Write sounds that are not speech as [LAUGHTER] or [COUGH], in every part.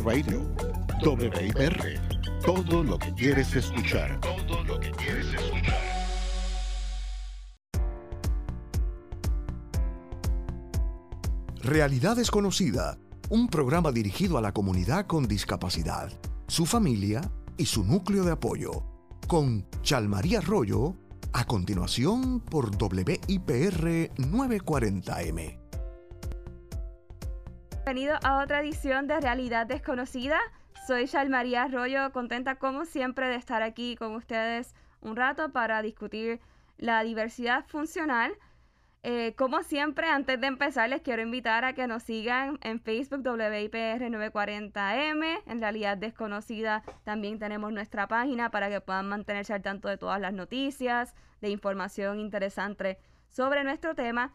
Radio, WIPR, todo lo que quieres escuchar. Todo lo que quieres escuchar. Realidad desconocida, un programa dirigido a la comunidad con discapacidad, su familia y su núcleo de apoyo, con Chalmaría Arroyo, a continuación por WIPR 940M. Bienvenido a otra edición de Realidad Desconocida. Soy María Arroyo, contenta como siempre de estar aquí con ustedes un rato para discutir la diversidad funcional. Eh, como siempre, antes de empezar, les quiero invitar a que nos sigan en Facebook WIPR 940M. En Realidad Desconocida también tenemos nuestra página para que puedan mantenerse al tanto de todas las noticias, de información interesante sobre nuestro tema.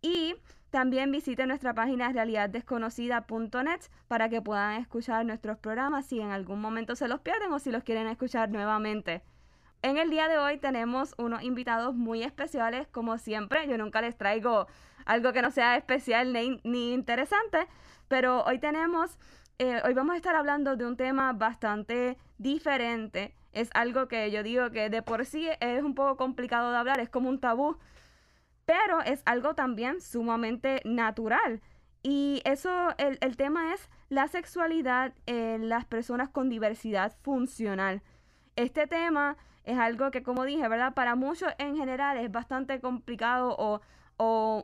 Y también visiten nuestra página realidaddesconocida.net para que puedan escuchar nuestros programas si en algún momento se los pierden o si los quieren escuchar nuevamente. En el día de hoy tenemos unos invitados muy especiales, como siempre. Yo nunca les traigo algo que no sea especial ni, interesante, pero hoy tenemos, eh, hoy vamos a estar hablando de un tema bastante diferente. Es algo que yo digo que de por sí es un poco complicado de hablar, es como un tabú pero es algo también sumamente natural. Y eso, el, tema es la sexualidad en las personas con diversidad funcional. Este tema es algo que, como dije, ¿verdad? Para muchos en general es bastante complicado o,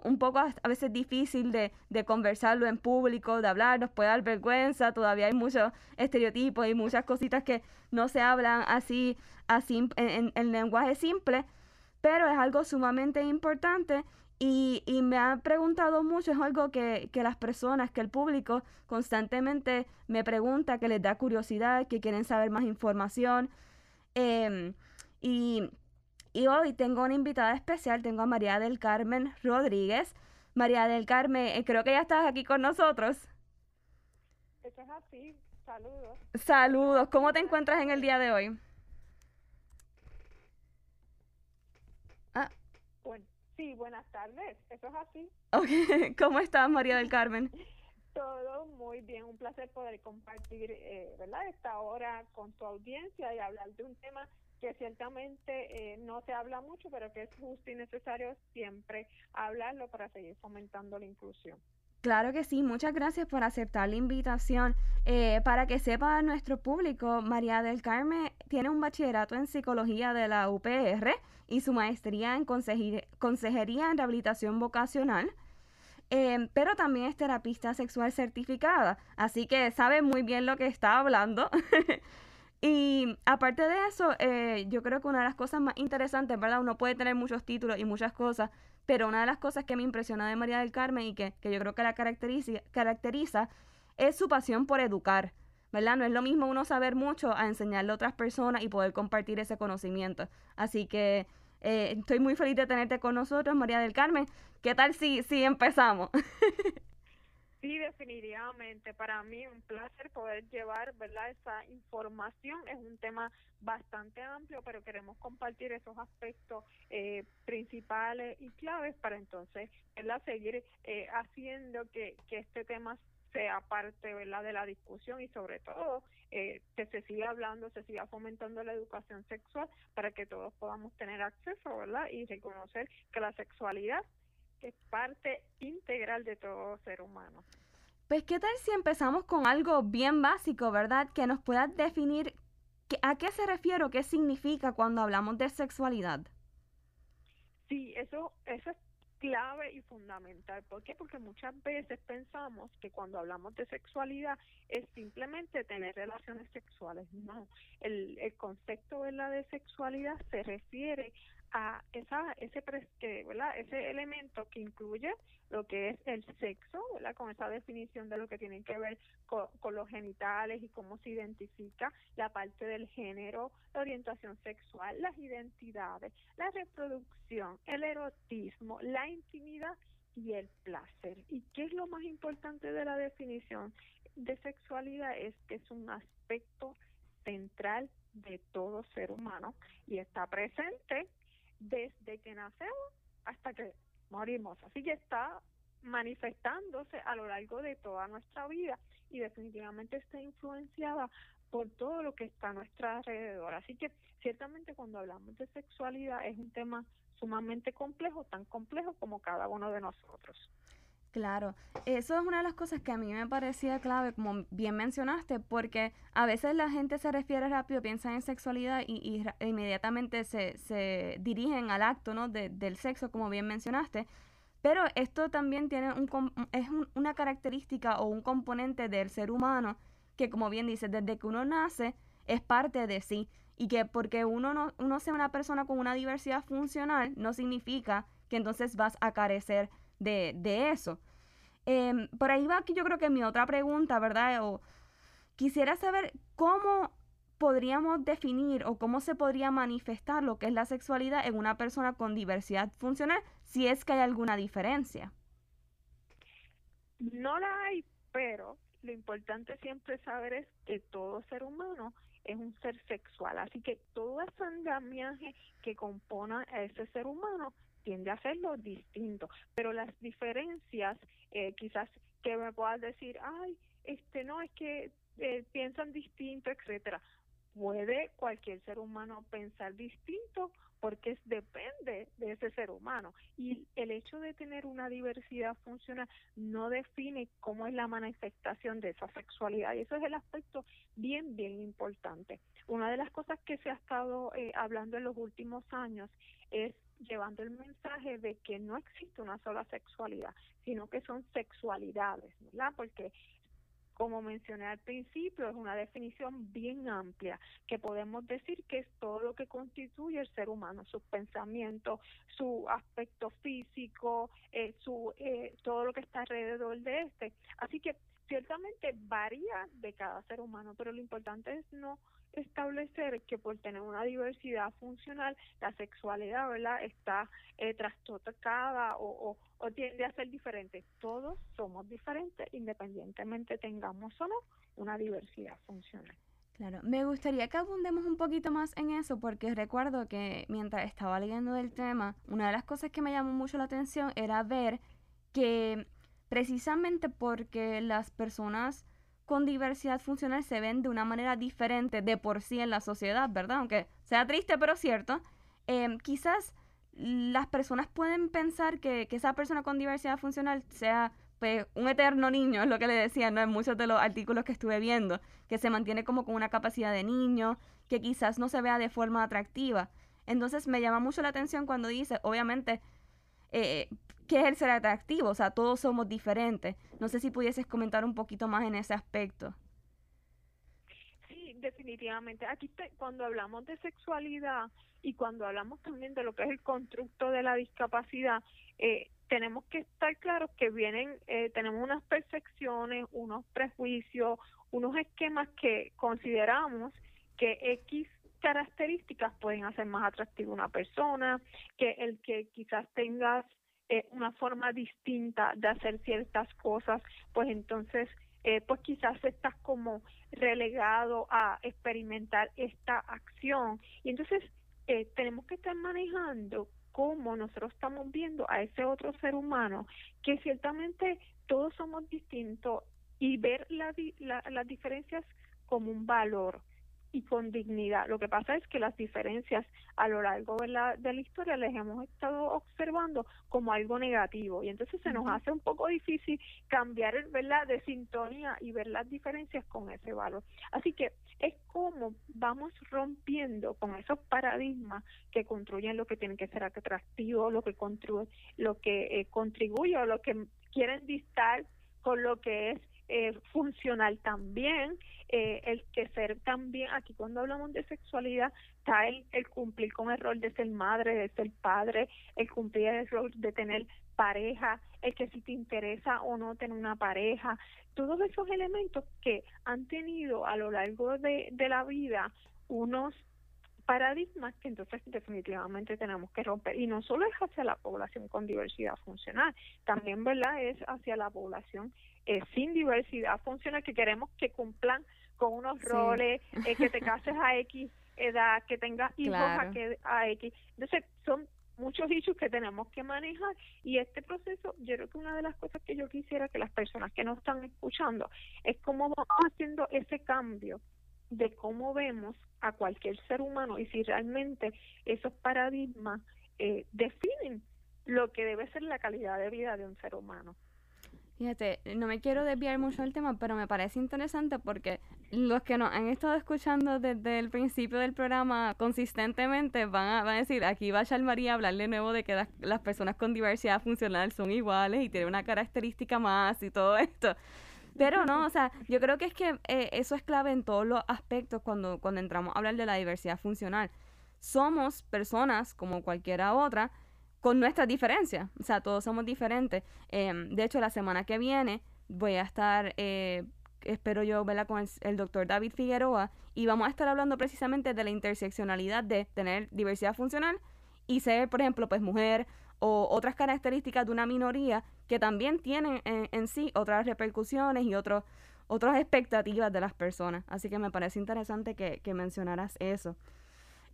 un poco a veces difícil de, conversarlo en público, de hablar, nos puede dar vergüenza, todavía hay muchos estereotipos y muchas cositas que no se hablan así, así en, en lenguaje simple pero es algo sumamente importante y, me han preguntado mucho, es algo que, las personas, que el público constantemente me pregunta, que les da curiosidad, que quieren saber más información. Em, y, hoy tengo una invitada especial, tengo a María del Carmen Rodríguez. María del Carmen, eh, creo que ya estás aquí con nosotros. Eso es así, saludos. Saludos, ¿cómo te encuentras en el día de hoy? Sí, buenas tardes, eso es así. Okay. [LAUGHS] ¿Cómo estás, María del Carmen? [LAUGHS] Todo muy bien, un placer poder compartir eh, ¿verdad? esta hora con tu audiencia y hablar de un tema que ciertamente eh, no se habla mucho, pero que es justo y necesario siempre hablarlo para seguir fomentando la inclusión. Claro que sí, muchas gracias por aceptar la invitación. Eh, para que sepa nuestro público, María del Carmen tiene un bachillerato en psicología de la UPR y su maestría en consejería en rehabilitación vocacional. Eh, pero también es terapista sexual certificada, así que sabe muy bien lo que está hablando. [LAUGHS] y aparte de eso, eh, yo creo que una de las cosas más interesantes, ¿verdad? Uno puede tener muchos títulos y muchas cosas, pero una de las cosas que me impresiona de María del Carmen y que, yo creo que la caracteriza, caracteriza es su pasión por educar. ¿verdad? No es lo mismo uno saber mucho a enseñarle a otras personas y poder compartir ese conocimiento. Así que eh, estoy muy feliz de tenerte con nosotros, María del Carmen. ¿Qué tal si, si empezamos? [LAUGHS] Sí, definitivamente. Para mí un placer poder llevar, ¿verdad? Esa información es un tema bastante amplio, pero queremos compartir esos aspectos eh, principales y claves para entonces, ¿verdad? Seguir eh, haciendo que, que este tema sea parte, ¿verdad? De la discusión y sobre todo eh, que se siga hablando, se siga fomentando la educación sexual para que todos podamos tener acceso, ¿verdad? Y reconocer que la sexualidad es parte integral de todo ser humano. Pues, ¿qué tal si empezamos con algo bien básico, verdad? Que nos pueda definir a qué se refiere o qué significa cuando hablamos de sexualidad. Sí, eso, eso es clave y fundamental. ¿Por qué? Porque muchas veces pensamos que cuando hablamos de sexualidad es simplemente tener relaciones sexuales. No, el, el concepto ¿verdad? de sexualidad se refiere a esa ese que, elemento que incluye lo que es el sexo, con esa definición de lo que tiene que ver con, los genitales y cómo se identifica la parte del género, la orientación sexual, las identidades, la reproducción, el erotismo, la intimidad y el placer. ¿Y qué es lo más importante de la definición de sexualidad? Es que es un aspecto central de todo ser humano y está presente desde que nacemos hasta que morimos. Así que está manifestándose a lo largo de toda nuestra vida y definitivamente está influenciada por todo lo que está a nuestro alrededor. Así que ciertamente cuando hablamos de sexualidad es un tema sumamente complejo, tan complejo como cada uno de nosotros. Claro, eso es una de las cosas que a mí me parecía clave, como bien mencionaste, porque a veces la gente se refiere rápido, piensa en sexualidad y, inmediatamente se, se, dirigen al acto ¿no? del sexo, como bien mencionaste. Pero esto también tiene un, es una característica o un componente del ser humano que, como bien dice, desde que uno nace es parte de sí. Y que porque uno, no, uno sea una persona con una diversidad funcional no significa que entonces vas a carecer de, eso. Em, por ahí va que yo creo que mi otra pregunta, ¿verdad? O quisiera saber cómo podríamos definir o cómo se podría manifestar lo que es la sexualidad en una persona con diversidad funcional, si es que hay alguna diferencia. No la hay, pero lo importante siempre saber es que todo ser humano es un ser sexual, así que todo ese andamiaje que compone a ese ser humano tiende a hacerlo distinto, pero las diferencias, eh, quizás que me puedas decir, ay, este no, es que eh, piensan distinto, etcétera. Puede cualquier ser humano pensar distinto porque depende de ese ser humano. Y el hecho de tener una diversidad funcional no define cómo es la manifestación de esa sexualidad. Y eso es el aspecto bien, bien importante. Una de las cosas que se ha estado eh, hablando en los últimos años es llevando el mensaje de que no existe una sola sexualidad, sino que son sexualidades, ¿verdad? Porque como mencioné al principio, es una definición bien amplia, que podemos decir que es todo lo que constituye el ser humano, sus pensamientos, su aspecto físico, eh, su, eh, todo lo que está alrededor de este. Así que ciertamente varía de cada ser humano, pero lo importante es no establecer que por tener una diversidad funcional, la sexualidad, ¿verdad?, está eh, trastocada o, o, tiende a ser diferente. Todos somos diferentes, independientemente tengamos o no una diversidad funcional. Claro, me gustaría que abundemos un poquito más en eso porque recuerdo que mientras estaba leyendo del tema, una de las cosas que me llamó mucho la atención era ver que precisamente porque las personas con diversidad funcional se ven de una manera diferente de por sí en la sociedad, ¿verdad? Aunque sea triste, pero cierto. Em, quizás las personas pueden pensar que, esa persona con diversidad funcional sea pues, un eterno niño, es lo que le decía, ¿no? En muchos de los artículos que estuve viendo, que se mantiene como con una capacidad de niño, que quizás no se vea de forma atractiva. Entonces me llama mucho la atención cuando dice, obviamente, eh, ¿qué es el ser atractivo? O sea, todos somos diferentes. No sé si pudieses comentar un poquito más en ese aspecto. Sí, definitivamente. Aquí cuando hablamos de sexualidad y cuando hablamos también de lo que es el constructo de la discapacidad, eh, tenemos que estar claros que vienen, eh, tenemos unas percepciones, unos prejuicios, unos esquemas que consideramos que X características pueden hacer más atractivo una persona, que el que quizás tengas eh, una forma distinta de hacer ciertas cosas, pues entonces, eh, pues quizás estás como relegado a experimentar esta acción. Y entonces eh, tenemos que estar manejando cómo nosotros estamos viendo a ese otro ser humano, que ciertamente todos somos distintos y ver la, las diferencias como un valor y con dignidad. Lo que pasa es que las diferencias a lo largo de la, de la historia les hemos estado observando como algo negativo y entonces se nos hace un poco difícil cambiar ¿verdad? de sintonía y ver las diferencias con ese valor. Así que es como vamos rompiendo con esos paradigmas que construyen lo que tiene que ser atractivo, lo que contribuye, lo que eh, contribuye o lo que quieren distar con lo que es eh, funcional también, eh, el que ser también, aquí cuando hablamos de sexualidad, está el, el cumplir con el rol de ser madre, de ser padre, el cumplir el rol de tener pareja, el que si te interesa o no tener una pareja, todos esos elementos que han tenido a lo largo de, de la vida unos paradigmas que entonces definitivamente tenemos que romper. Y no solo es hacia la población con diversidad funcional, también verdad es hacia la población eh, sin diversidad funcional que queremos que cumplan con unos roles, eh, que te cases a X edad, que tengas hijos a, que, a X. Entonces, son muchos issues que tenemos que manejar. Y este proceso, yo creo que una de las cosas que yo quisiera que las personas que nos están escuchando es cómo vamos haciendo ese cambio de cómo vemos a cualquier ser humano y si realmente esos paradigmas eh, definen lo que debe ser la calidad de vida de un ser humano. Fíjate, no me quiero desviar mucho del tema, pero me parece interesante porque los que nos han estado escuchando desde el principio del programa consistentemente van a, decir, aquí va María a hablar de nuevo de que las, personas con diversidad funcional son iguales y tienen una característica más y todo esto. Pero no, o sea, yo creo que es que eh, eso es clave en todos los aspectos cuando, cuando entramos a hablar de la diversidad funcional. Somos personas como cualquiera otra, con nuestras diferencias. O sea, todos somos diferentes. Em, de hecho, la semana que viene voy a estar, eh, espero yo, verla con el, doctor David Figueroa y vamos a estar hablando precisamente de la interseccionalidad de tener diversidad funcional y ser, por ejemplo, pues mujer o otras características de una minoría que también tienen en, sí otras repercusiones y otros otras expectativas de las personas. Así que me parece interesante que, mencionaras eso.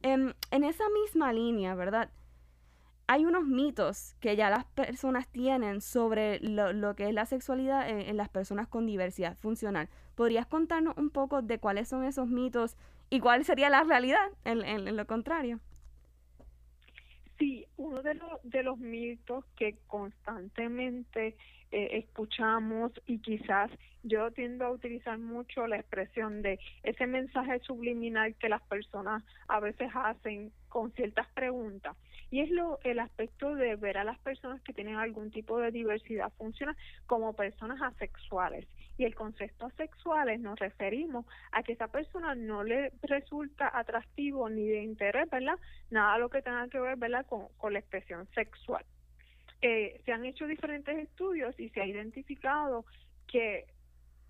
Em, en esa misma línea, ¿verdad? hay unos mitos que ya las personas tienen sobre lo, que es la sexualidad en, las personas con diversidad funcional. ¿Podrías contarnos un poco de cuáles son esos mitos y cuál sería la realidad en, lo contrario? Sí, uno de, los de los mitos que constantemente eh, escuchamos y quizás yo tiendo a utilizar mucho la expresión de ese mensaje subliminal que las personas a veces hacen con ciertas preguntas y es lo el aspecto de ver a las personas que tienen algún tipo de diversidad funcional como personas asexuales. Y el concepto asexuales nos referimos a que esa persona no le resulta atractivo ni de interés, ¿verdad? Nada lo que tenga que ver, ¿verdad? Con, con la expresión sexual. Eh, se han hecho diferentes estudios y se ha identificado que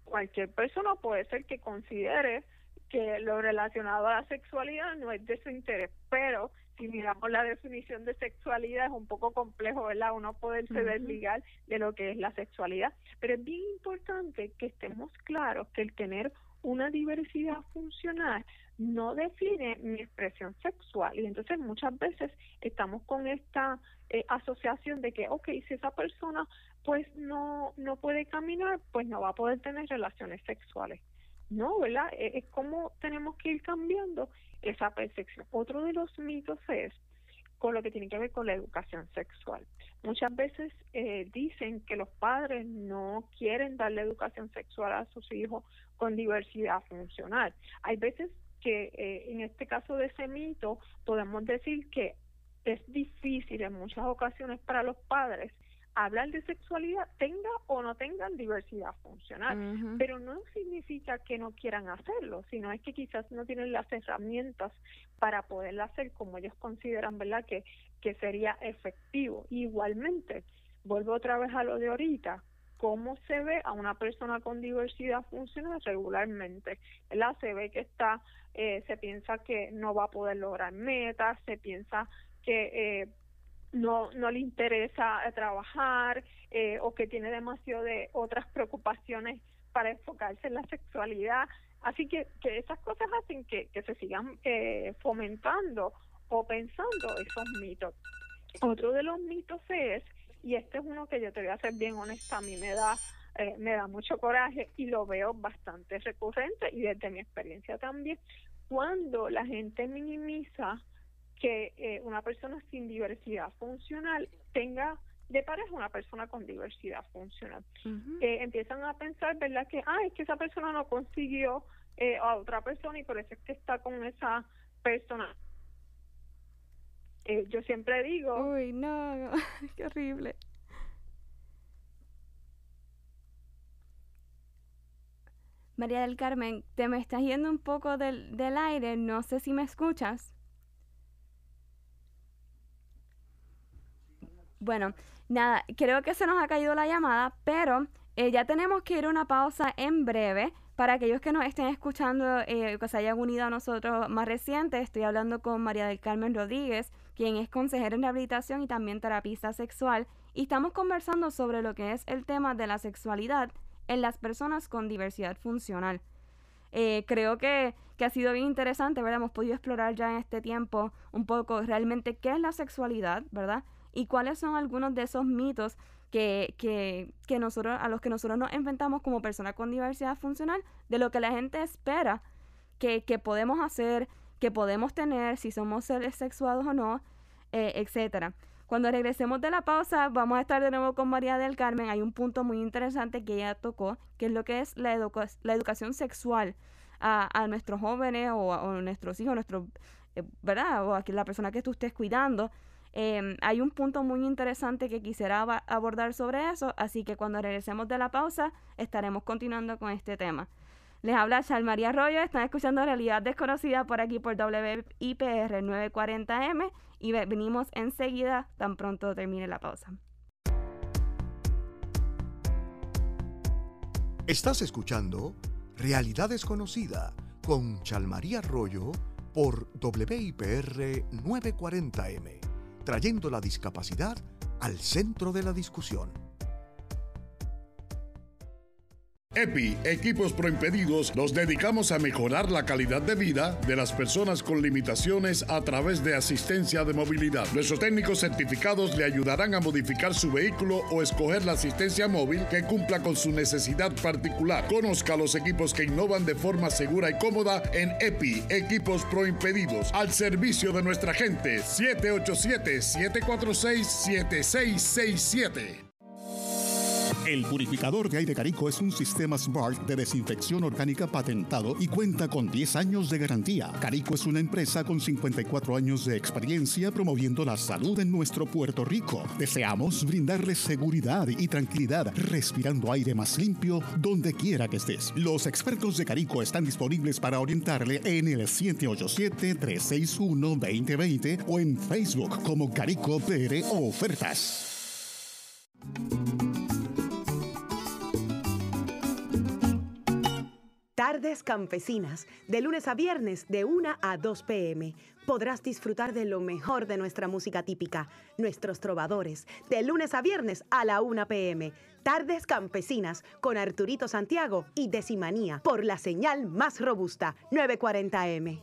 cualquier persona puede ser que considere que lo relacionado a la sexualidad no es de su interés, pero si miramos la definición de sexualidad es un poco complejo, ¿verdad? Uno poderse desligar de lo que es la sexualidad, pero es bien importante que estemos claros que el tener una diversidad funcional no define mi expresión sexual y entonces muchas veces estamos con esta eh, asociación de que, ok, si esa persona pues no, no puede caminar, pues no va a poder tener relaciones sexuales. No, ¿verdad? E, es como tenemos que ir cambiando esa percepción. Otro de los mitos es con lo que tiene que ver con la educación sexual. Muchas veces eh, dicen que los padres no quieren darle educación sexual a sus hijos con diversidad funcional. Hay veces que eh, en este caso de ese mito podemos decir que es difícil en muchas ocasiones para los padres hablar de sexualidad tenga o no tengan diversidad funcional, pero no significa que no quieran hacerlo, sino es que quizás no tienen las herramientas para poderlo hacer como ellos consideran, ¿verdad? Que, que sería efectivo. Igualmente, vuelvo otra vez a lo de ahorita, cómo se ve a una persona con diversidad funcional regularmente, ¿verdad? Se ve que está, eh, se piensa que no va a poder lograr metas, se piensa que eh, no, no le interesa eh, trabajar eh, o que tiene demasiado de otras preocupaciones para enfocarse en la sexualidad. Así que, que esas cosas hacen que, que se sigan eh, fomentando o pensando esos mitos. Otro de los mitos es, y este es uno que yo te voy a ser bien honesta, a mí me da, me da mucho coraje y lo veo bastante recurrente y desde mi experiencia también, cuando la gente minimiza que eh, una persona sin diversidad funcional tenga de pareja una persona con diversidad funcional. Eh, empiezan a pensar, ¿verdad? Que, ah, es que esa persona no consiguió eh, a otra persona y por eso es que está con esa persona. yo siempre digo... Uy, no, [LAUGHS] qué horrible. María del Carmen, te me estás yendo un poco del, del aire, no sé si me escuchas. Bueno, nada, creo que se nos ha caído la llamada, pero eh, ya tenemos que ir a una pausa en breve. Para aquellos que nos estén escuchando, eh, que se hayan unido a nosotros más reciente, estoy hablando con María del Carmen Rodríguez, quien es consejera en rehabilitación y también terapista sexual, y estamos conversando sobre lo que es el tema de la sexualidad en las personas con diversidad funcional. Eh, creo que, que, ha sido bien interesante, ¿verdad? Hemos podido explorar ya en este tiempo un poco realmente qué es la sexualidad, ¿verdad? Y cuáles son algunos de esos mitos que, que, que nosotros, a los que nosotros nos enfrentamos como personas con diversidad funcional, de lo que la gente espera que, que podemos hacer, que podemos tener, si somos seres sexuados o no, eh, etcétera. Cuando regresemos de la pausa, vamos a estar de nuevo con María del Carmen. Hay un punto muy interesante que ella tocó, que es lo que es la, la educación sexual a, a, nuestros jóvenes o a, nuestros hijos, nuestros, eh, ¿verdad? O a la persona que tú estés cuidando. Eh, hay un punto muy interesante que quisiera abordar sobre eso, así que cuando regresemos de la pausa estaremos continuando con este tema. Les habla María Arroyo, están escuchando Realidad Desconocida por aquí por WIPR 940M y venimos enseguida tan pronto termine la pausa. Estás escuchando Realidad Desconocida con Chalmaría Arroyo por WIPR 940M, trayendo la discapacidad al centro de la discusión. EPI, Equipos Proimpedidos, nos dedicamos a mejorar la calidad de vida de las personas con limitaciones a través de asistencia de movilidad. Nuestros técnicos certificados le ayudarán a modificar su vehículo o escoger la asistencia móvil que cumpla con su necesidad particular. Conozca los equipos que innovan de forma segura y cómoda en EPI, Equipos Proimpedidos, al servicio de nuestra gente. 787-746-7667. El purificador de aire Carico es un sistema smart de desinfección orgánica patentado y cuenta con 10 años de garantía. Carico es una empresa con 54 años de experiencia promoviendo la salud en nuestro Puerto Rico. Deseamos brindarles seguridad y tranquilidad respirando aire más limpio donde quiera que estés. Los expertos de Carico están disponibles para orientarle en el 787-361-2020 o en Facebook como Carico PR Ofertas. Tardes Campesinas, de lunes a viernes de 1 a 2 pm. Podrás disfrutar de lo mejor de nuestra música típica, nuestros trovadores, de lunes a viernes a la 1 pm. Tardes Campesinas con Arturito Santiago y Decimanía por la señal más robusta, 940M.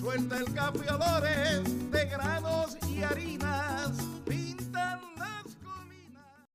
Suelta el de granos y harinas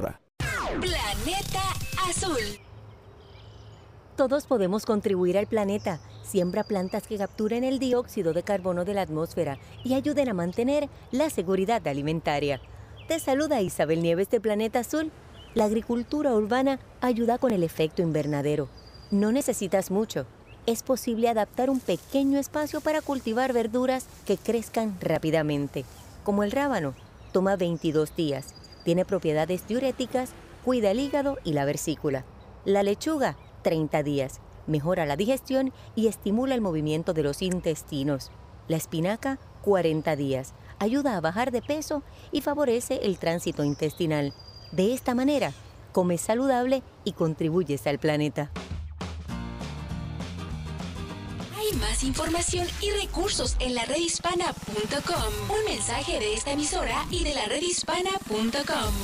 Planeta Azul. Todos podemos contribuir al planeta. Siembra plantas que capturen el dióxido de carbono de la atmósfera y ayuden a mantener la seguridad alimentaria. Te saluda Isabel Nieves de Planeta Azul. La agricultura urbana ayuda con el efecto invernadero. No necesitas mucho. Es posible adaptar un pequeño espacio para cultivar verduras que crezcan rápidamente, como el rábano. Toma 22 días tiene propiedades diuréticas, cuida el hígado y la versícula. La lechuga, 30 días. Mejora la digestión y estimula el movimiento de los intestinos. La espinaca, 40 días. Ayuda a bajar de peso y favorece el tránsito intestinal. De esta manera, comes saludable y contribuyes al planeta. Más información y recursos en la redhispana.com. Un mensaje de esta emisora y de la redhispana.com.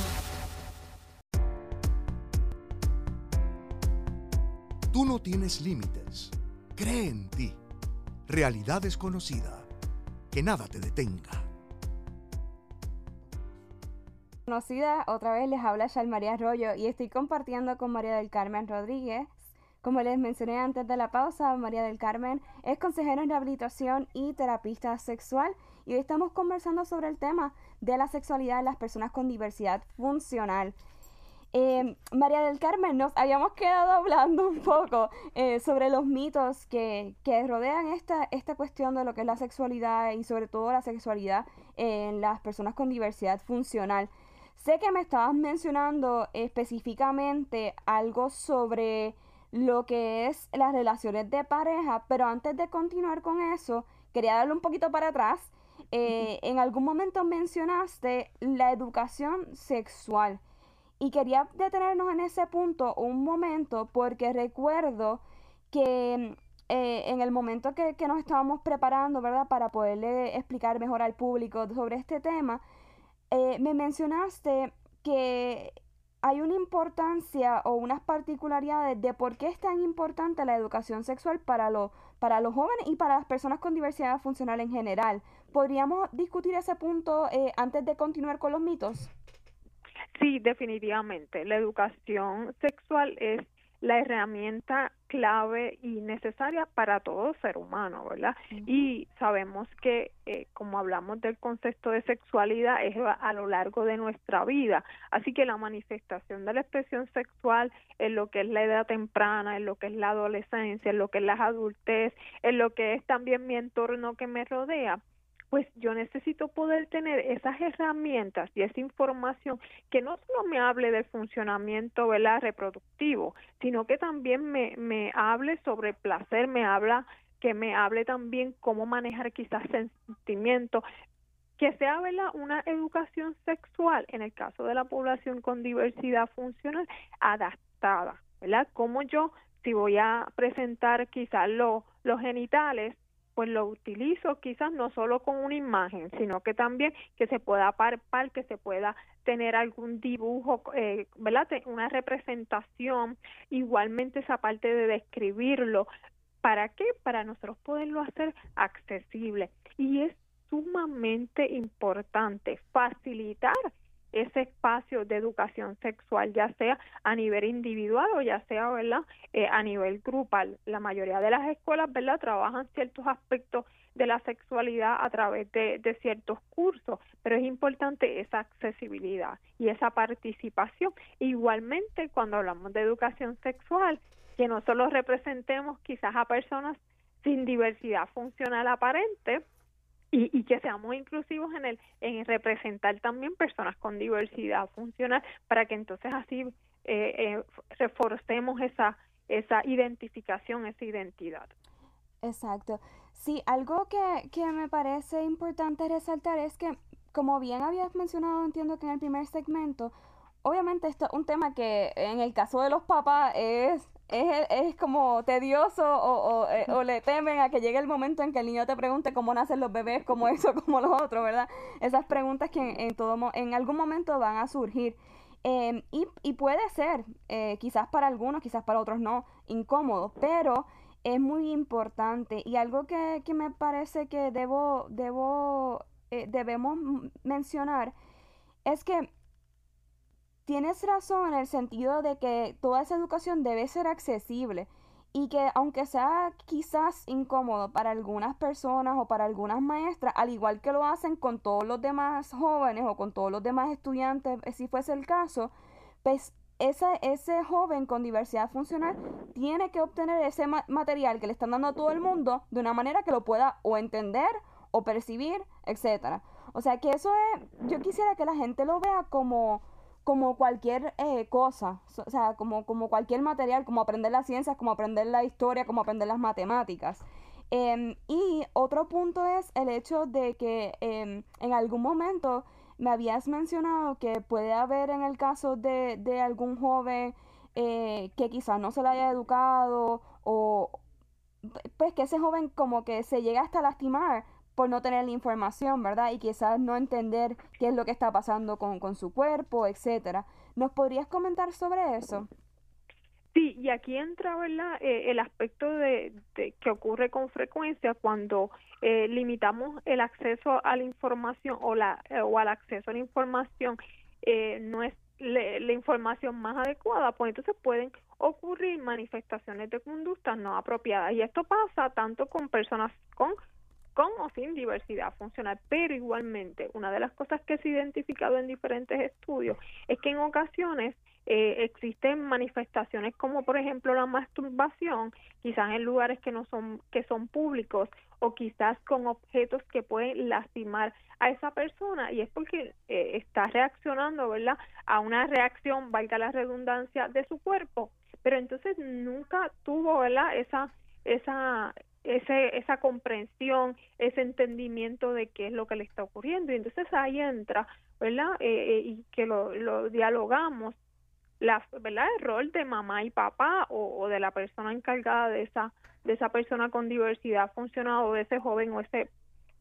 Tú no tienes límites. Cree en ti. Realidad desconocida. Que nada te detenga. Conocida, otra vez les habla María Arroyo y estoy compartiendo con María del Carmen Rodríguez como les mencioné antes de la pausa, María del Carmen es consejera en rehabilitación y terapista sexual y hoy estamos conversando sobre el tema de la sexualidad de las personas con diversidad funcional. Eh, María del Carmen, nos habíamos quedado hablando un poco eh, sobre los mitos que, que, rodean esta, esta cuestión de lo que es la sexualidad y sobre todo la sexualidad en las personas con diversidad funcional. Sé que me estabas mencionando específicamente algo sobre lo que es las relaciones de pareja, pero antes de continuar con eso, quería darle un poquito para atrás. Eh, en algún momento mencionaste la educación sexual y quería detenernos en ese punto un momento porque recuerdo que eh, en el momento que, que, nos estábamos preparando, ¿verdad? Para poderle explicar mejor al público sobre este tema, eh, me mencionaste que hay una importancia o unas particularidades de por qué es tan importante la educación sexual para, lo, para los jóvenes y para las personas con diversidad funcional en general. ¿Podríamos discutir ese punto eh, antes de continuar con los mitos? Sí, definitivamente. La educación sexual es la herramienta clave y necesaria para todo ser humano, ¿verdad? Y sabemos que, eh, como hablamos del concepto de sexualidad, es a, lo largo de nuestra vida. Así que la manifestación de la expresión sexual en lo que es la edad temprana, en lo que es la adolescencia, en lo que es la adultez, en lo que es también mi entorno que me rodea, pues yo necesito poder tener esas herramientas y esa información que no solo me hable del funcionamiento ¿verdad? reproductivo, sino que también me, me hable sobre placer, me habla que me hable también cómo manejar quizás sentimientos, que sea ¿verdad? una educación sexual, en el caso de la población con diversidad funcional, adaptada, ¿verdad? Como yo, si voy a presentar quizás los genitales, pues lo utilizo quizás no solo con una imagen, sino que también que se pueda parpar, que se pueda tener algún dibujo, eh, ¿verdad? Una representación, igualmente esa parte de describirlo. ¿Para qué? Para nosotros poderlo hacer accesible. Y es sumamente importante facilitar ese espacio de educación sexual, ya sea a nivel individual o ya sea, ¿verdad?, eh, a nivel grupal. La mayoría de las escuelas, ¿verdad?, trabajan ciertos aspectos de la sexualidad a través de, de ciertos cursos, pero es importante esa accesibilidad y esa participación. Igualmente, cuando hablamos de educación sexual, que no solo representemos quizás a personas sin diversidad funcional aparente, y, que seamos inclusivos en el en representar también personas con diversidad funcional para que entonces así eh, eh, reforcemos esa esa identificación esa identidad. Exacto. Sí algo que, que me parece importante resaltar es que como bien habías mencionado entiendo que en el primer segmento obviamente esto es un tema que en el caso de los papás es es, es como tedioso o, eh, o, le temen a que llegue el momento en que el niño te pregunte cómo nacen los bebés, como [LAUGHS] eso, como los otros, ¿verdad? Esas preguntas que en, todo, en algún momento van a surgir. Em, y, y, puede ser, eh, quizás para algunos, quizás para otros no, incómodo, pero es muy importante. Y algo que, que me parece que debo, debo, eh, debemos mencionar es que tienes razón en el sentido de que toda esa educación debe ser accesible y que aunque sea quizás incómodo para algunas personas o para algunas maestras, al igual que lo hacen con todos los demás jóvenes o con todos los demás estudiantes, eh, si fuese el caso, pues ese, ese joven con diversidad funcional tiene que obtener ese material que le están dando a todo el mundo de una manera que lo pueda o entender o percibir, etcétera. O sea que eso es, yo quisiera que la gente lo vea como como cualquier eh, cosa, o sea, como, como cualquier material, como aprender las ciencias, como aprender la historia, como aprender las matemáticas. Em, y otro punto es el hecho de que em, en algún momento me habías mencionado que puede haber en el caso de, de algún joven eh, que quizás no se le haya educado o pues que ese joven como que se llega hasta lastimar por no tener la información, ¿verdad? Y quizás no entender qué es lo que está pasando con, con su cuerpo, etcétera. ¿Nos podrías comentar sobre eso? Sí, y aquí entra, ¿verdad? Eh, el aspecto de, que ocurre con frecuencia cuando eh, limitamos el acceso a la información o, la, eh, o al acceso a la información no es la información más adecuada, pues entonces pueden ocurrir manifestaciones de conductas no apropiadas. Y esto pasa tanto con personas con con o sin diversidad funcional, pero igualmente una de las cosas que se ha identificado en diferentes estudios es que en ocasiones eh, existen manifestaciones como por ejemplo la masturbación, quizás en lugares que no son que son públicos o quizás con objetos que pueden lastimar a esa persona y es porque eh, está reaccionando, ¿verdad? A una reacción, valga la redundancia, de su cuerpo pero entonces nunca tuvo ¿verdad? esa esa ese, esa comprensión, ese entendimiento de qué es lo que le está ocurriendo. Y entonces ahí entra, ¿verdad? Eh, eh, y que lo, lo dialogamos, la, ¿verdad? El rol de mamá y papá o, o, de la persona encargada de esa, de esa persona con diversidad funcional o de ese joven o ese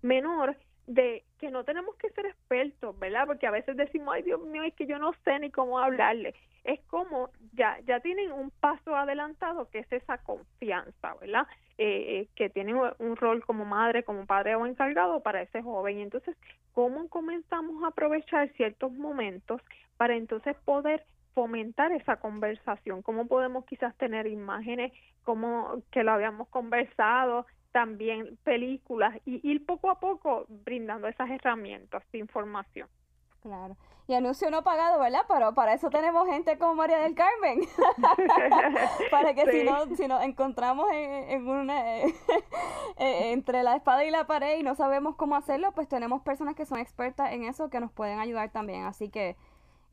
menor de que no tenemos que ser expertos, ¿verdad? Porque a veces decimos, ay Dios mío, es que yo no sé ni cómo hablarle. Es como ya ya tienen un paso adelantado que es esa confianza, ¿verdad? Eh, eh, que tienen un rol como madre, como padre o encargado para ese joven. Entonces, ¿cómo comenzamos a aprovechar ciertos momentos para entonces poder fomentar esa conversación? ¿Cómo podemos quizás tener imágenes como que lo habíamos conversado, también películas y ir poco a poco brindando esas herramientas de información. Claro. Y anuncio no pagado, ¿verdad? Pero para eso tenemos gente como María del Carmen. [LAUGHS] para que si, no, si nos encontramos en, una, [LAUGHS] eh, entre la espada y la pared y no sabemos cómo hacerlo, pues tenemos personas que son expertas en eso que nos pueden ayudar también. Así que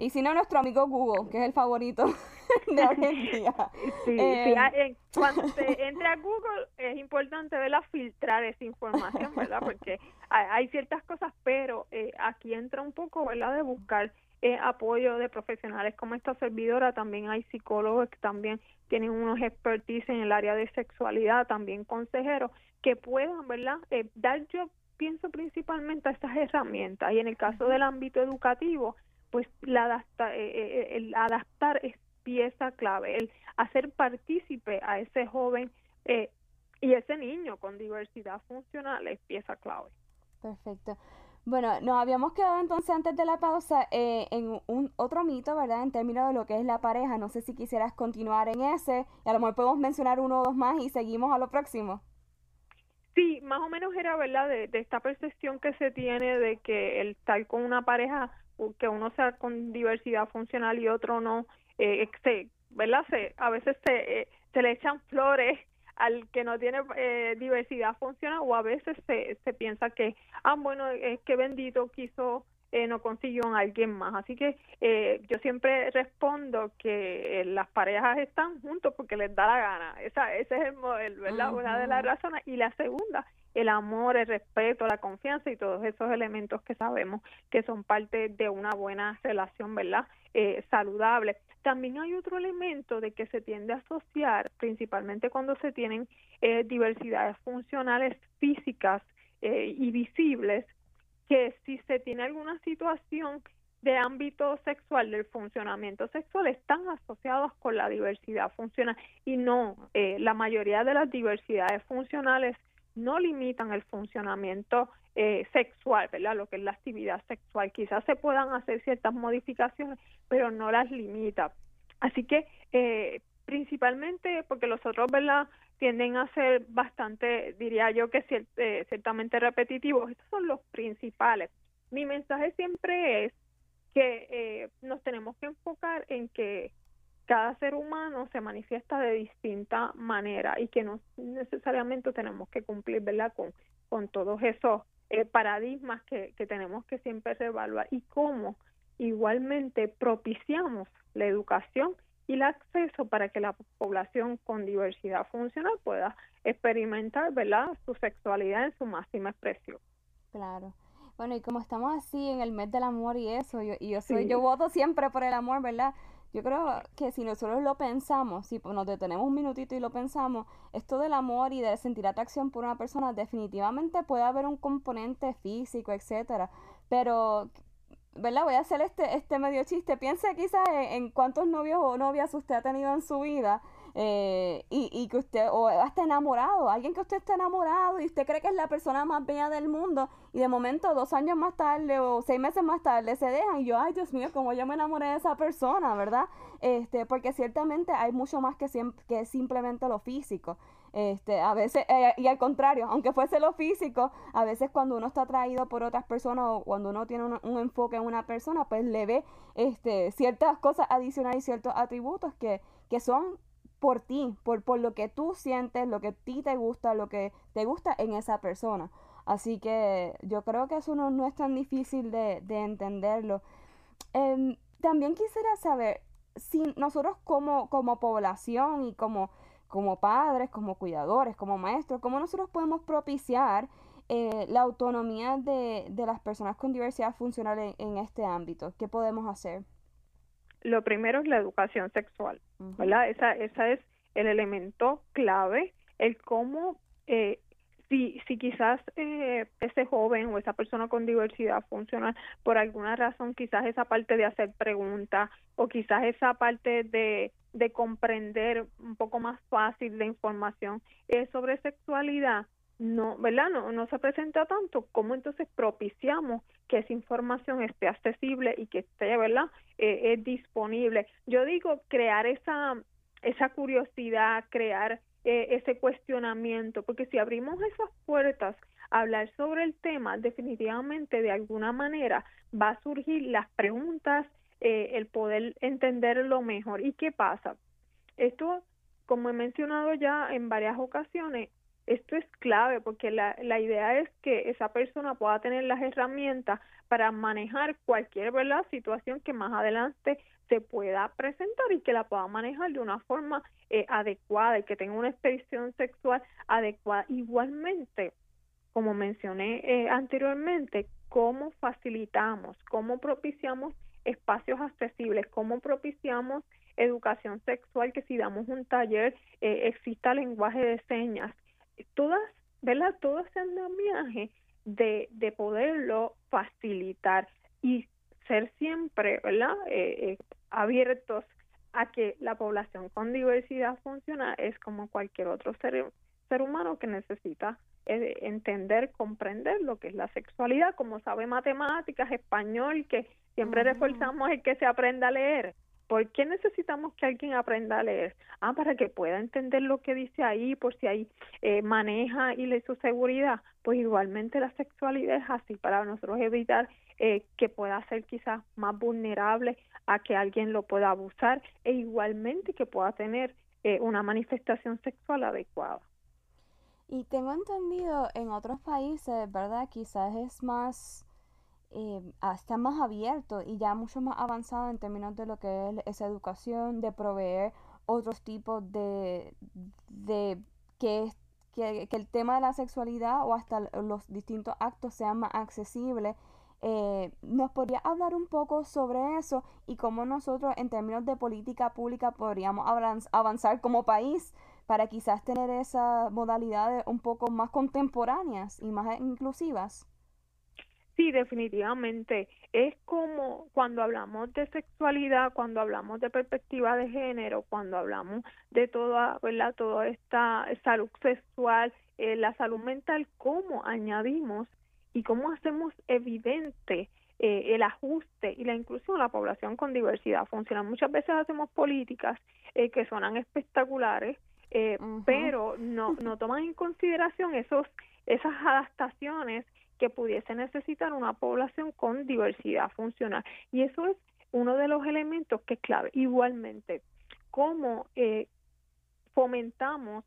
y si no, nuestro amigo Google, que es el favorito [LAUGHS] de hoy en día. [LAUGHS] Sí, eh, cuando se entre a Google es importante verla filtrar esa información, ¿verdad? Porque hay, ciertas cosas, pero eh, aquí entra un poco, ¿verdad? De buscar eh, apoyo de profesionales como esta servidora. También hay psicólogos que también tienen unos expertise en el área de sexualidad, también consejeros, que puedan, ¿verdad? dar, yo pienso principalmente a estas herramientas. Y en el caso del ámbito educativo, pues la adapta, eh, eh, el adaptar es pieza clave, el hacer partícipe a ese joven eh, y ese niño con diversidad funcional es pieza clave. Perfecto. Bueno, nos habíamos quedado entonces antes de la pausa en un otro mito, ¿verdad? En términos de lo que es la pareja. No sé si quisieras continuar en ese. Y a lo mejor podemos mencionar uno o dos más y seguimos a lo próximo. Sí, más o menos era, ¿verdad? De, de esta percepción que se tiene de que el estar con una pareja que uno sea con diversidad funcional y otro no, eh, se, ¿verdad? Se, a veces se, eh, le echan flores al que no tiene eh, diversidad funcional o a veces se, se piensa que, ah, bueno, es que bendito quiso, eh, no consiguió a alguien más. Así que eh, yo siempre respondo que las parejas están juntos porque les da la gana. Esa, ese es el modelo, ¿verdad? Una de las razones. Y la segunda el amor, el respeto, la confianza y todos esos elementos que sabemos que son parte de una buena relación, ¿verdad? Eh, saludable. También hay otro elemento de que se tiende a asociar, principalmente cuando se tienen eh, diversidades funcionales físicas eh, y visibles, que si se tiene alguna situación de ámbito sexual, del funcionamiento sexual, están asociados con la diversidad funcional y no, la mayoría de las diversidades funcionales no limitan el funcionamiento eh, sexual, ¿verdad? Lo que es la actividad sexual. Quizás se puedan hacer ciertas modificaciones, pero no las limita. Así que, eh, principalmente porque los otros, ¿verdad? Tienden a ser bastante, diría yo que eh, ciertamente repetitivos. Estos son los principales. Mi mensaje siempre es que nos tenemos que enfocar en que cada ser humano se manifiesta de distinta manera y que no necesariamente tenemos que cumplir ¿verdad? Con, con todos esos eh, paradigmas que, que tenemos que siempre reevaluar y cómo igualmente propiciamos la educación y el acceso para que la población con diversidad funcional pueda experimentar ¿verdad? su sexualidad en su máxima expresión. Claro. Bueno, y como estamos así en el mes del amor y eso, yo, y yo soy, yo voto siempre por el amor, ¿verdad? Yo creo que si nosotros lo pensamos, si nos detenemos un minutito y lo pensamos, esto del amor y de sentir atracción por una persona, definitivamente puede haber un componente físico, etcétera. Pero, ¿verdad? Voy a hacer este, este medio chiste. Piense quizás en cuántos novios o novias usted ha tenido en su vida eh, y, y, que usted, o hasta enamorado, alguien que usted está enamorado y usted cree que es la persona más bella del mundo y de momento dos años más tarde o seis meses más tarde se dejan y yo, ay Dios mío, como yo me enamoré de esa persona, ¿verdad? Este, porque ciertamente hay mucho más que, que simplemente lo físico. Este, a veces, eh, y al contrario, aunque fuese lo físico, a veces cuando uno está atraído por otras personas o cuando uno tiene un, enfoque en una persona, pues le ve este, ciertas cosas adicionales y ciertos atributos que, que son por ti, por, por lo que tú sientes, lo que a ti te gusta, lo que te gusta en esa persona. Así que yo creo que eso no, es tan difícil de, entenderlo. Em, también quisiera saber, si nosotros como, como población y como, como padres, como cuidadores, como maestros, ¿cómo nosotros podemos propiciar eh, la autonomía de, de, las personas con diversidad funcional en, este ámbito? ¿Qué podemos hacer? Lo primero es la educación sexual, ¿verdad? Esa, esa es el elemento clave, el cómo eh, si, si quizás eh, ese joven o esa persona con diversidad funcional, por alguna razón, quizás esa parte de hacer preguntas o quizás esa parte de, de comprender un poco más fácil la información eh, sobre sexualidad, no, ¿verdad? No, no se presenta tanto, ¿cómo entonces propiciamos que esa información esté accesible y que esté, ¿verdad? Eh, es disponible. Yo digo crear esa, esa curiosidad, crear eh, ese cuestionamiento, porque si abrimos esas puertas a hablar sobre el tema, definitivamente de alguna manera va a surgir las preguntas, eh, el poder entenderlo mejor. ¿Y qué pasa? Esto, como he mencionado ya en varias ocasiones, esto es clave porque la, la idea es que esa persona pueda tener las herramientas para manejar cualquier ¿verdad? situación que más adelante se pueda presentar y que la pueda manejar de una forma eh, adecuada y que tenga una expresión sexual adecuada. Igualmente, como mencioné eh, anteriormente, cómo facilitamos, cómo propiciamos espacios accesibles, cómo propiciamos educación sexual, que si damos un taller eh, exista lenguaje de señas, todas, ¿verdad? Todo ese andamiaje de, de poderlo facilitar y ser siempre, ¿verdad? Eh, abiertos a que la población con diversidad funcional es como cualquier otro ser, ser humano que necesita eh, entender, comprender lo que es la sexualidad, como sabe matemáticas, español, que siempre reforzamos el que se aprenda a leer. ¿Por qué necesitamos que alguien aprenda a leer? Ah, para que pueda entender lo que dice ahí, por si ahí eh, maneja y le su seguridad. Pues igualmente la sexualidad es así, para nosotros evitar eh, que pueda ser quizás más vulnerable a que alguien lo pueda abusar e igualmente que pueda tener eh, una manifestación sexual adecuada. Y tengo entendido en otros países, ¿verdad? Quizás es más, eh, está más abierto y ya mucho más avanzado en términos de lo que es esa educación, de proveer otros tipos de, de que, que, que el tema de la sexualidad o hasta los distintos actos sean más accesibles eh, ¿Nos podría hablar un poco sobre eso y cómo nosotros en términos de política pública podríamos avanzar como país para quizás tener esas modalidades un poco más contemporáneas y más inclusivas? Sí, definitivamente. Es como cuando hablamos de sexualidad, cuando hablamos de perspectiva de género, cuando hablamos de toda, ¿verdad? Toda esta salud sexual, eh, la salud mental, cómo añadimos y cómo hacemos evidente eh, el ajuste y la inclusión de la población con diversidad funcional. Muchas veces hacemos políticas eh, que suenan espectaculares, eh, pero no, no toman en consideración esos, esas adaptaciones que pudiese necesitar una población con diversidad funcional. Y eso es uno de los elementos que es clave. Igualmente, cómo fomentamos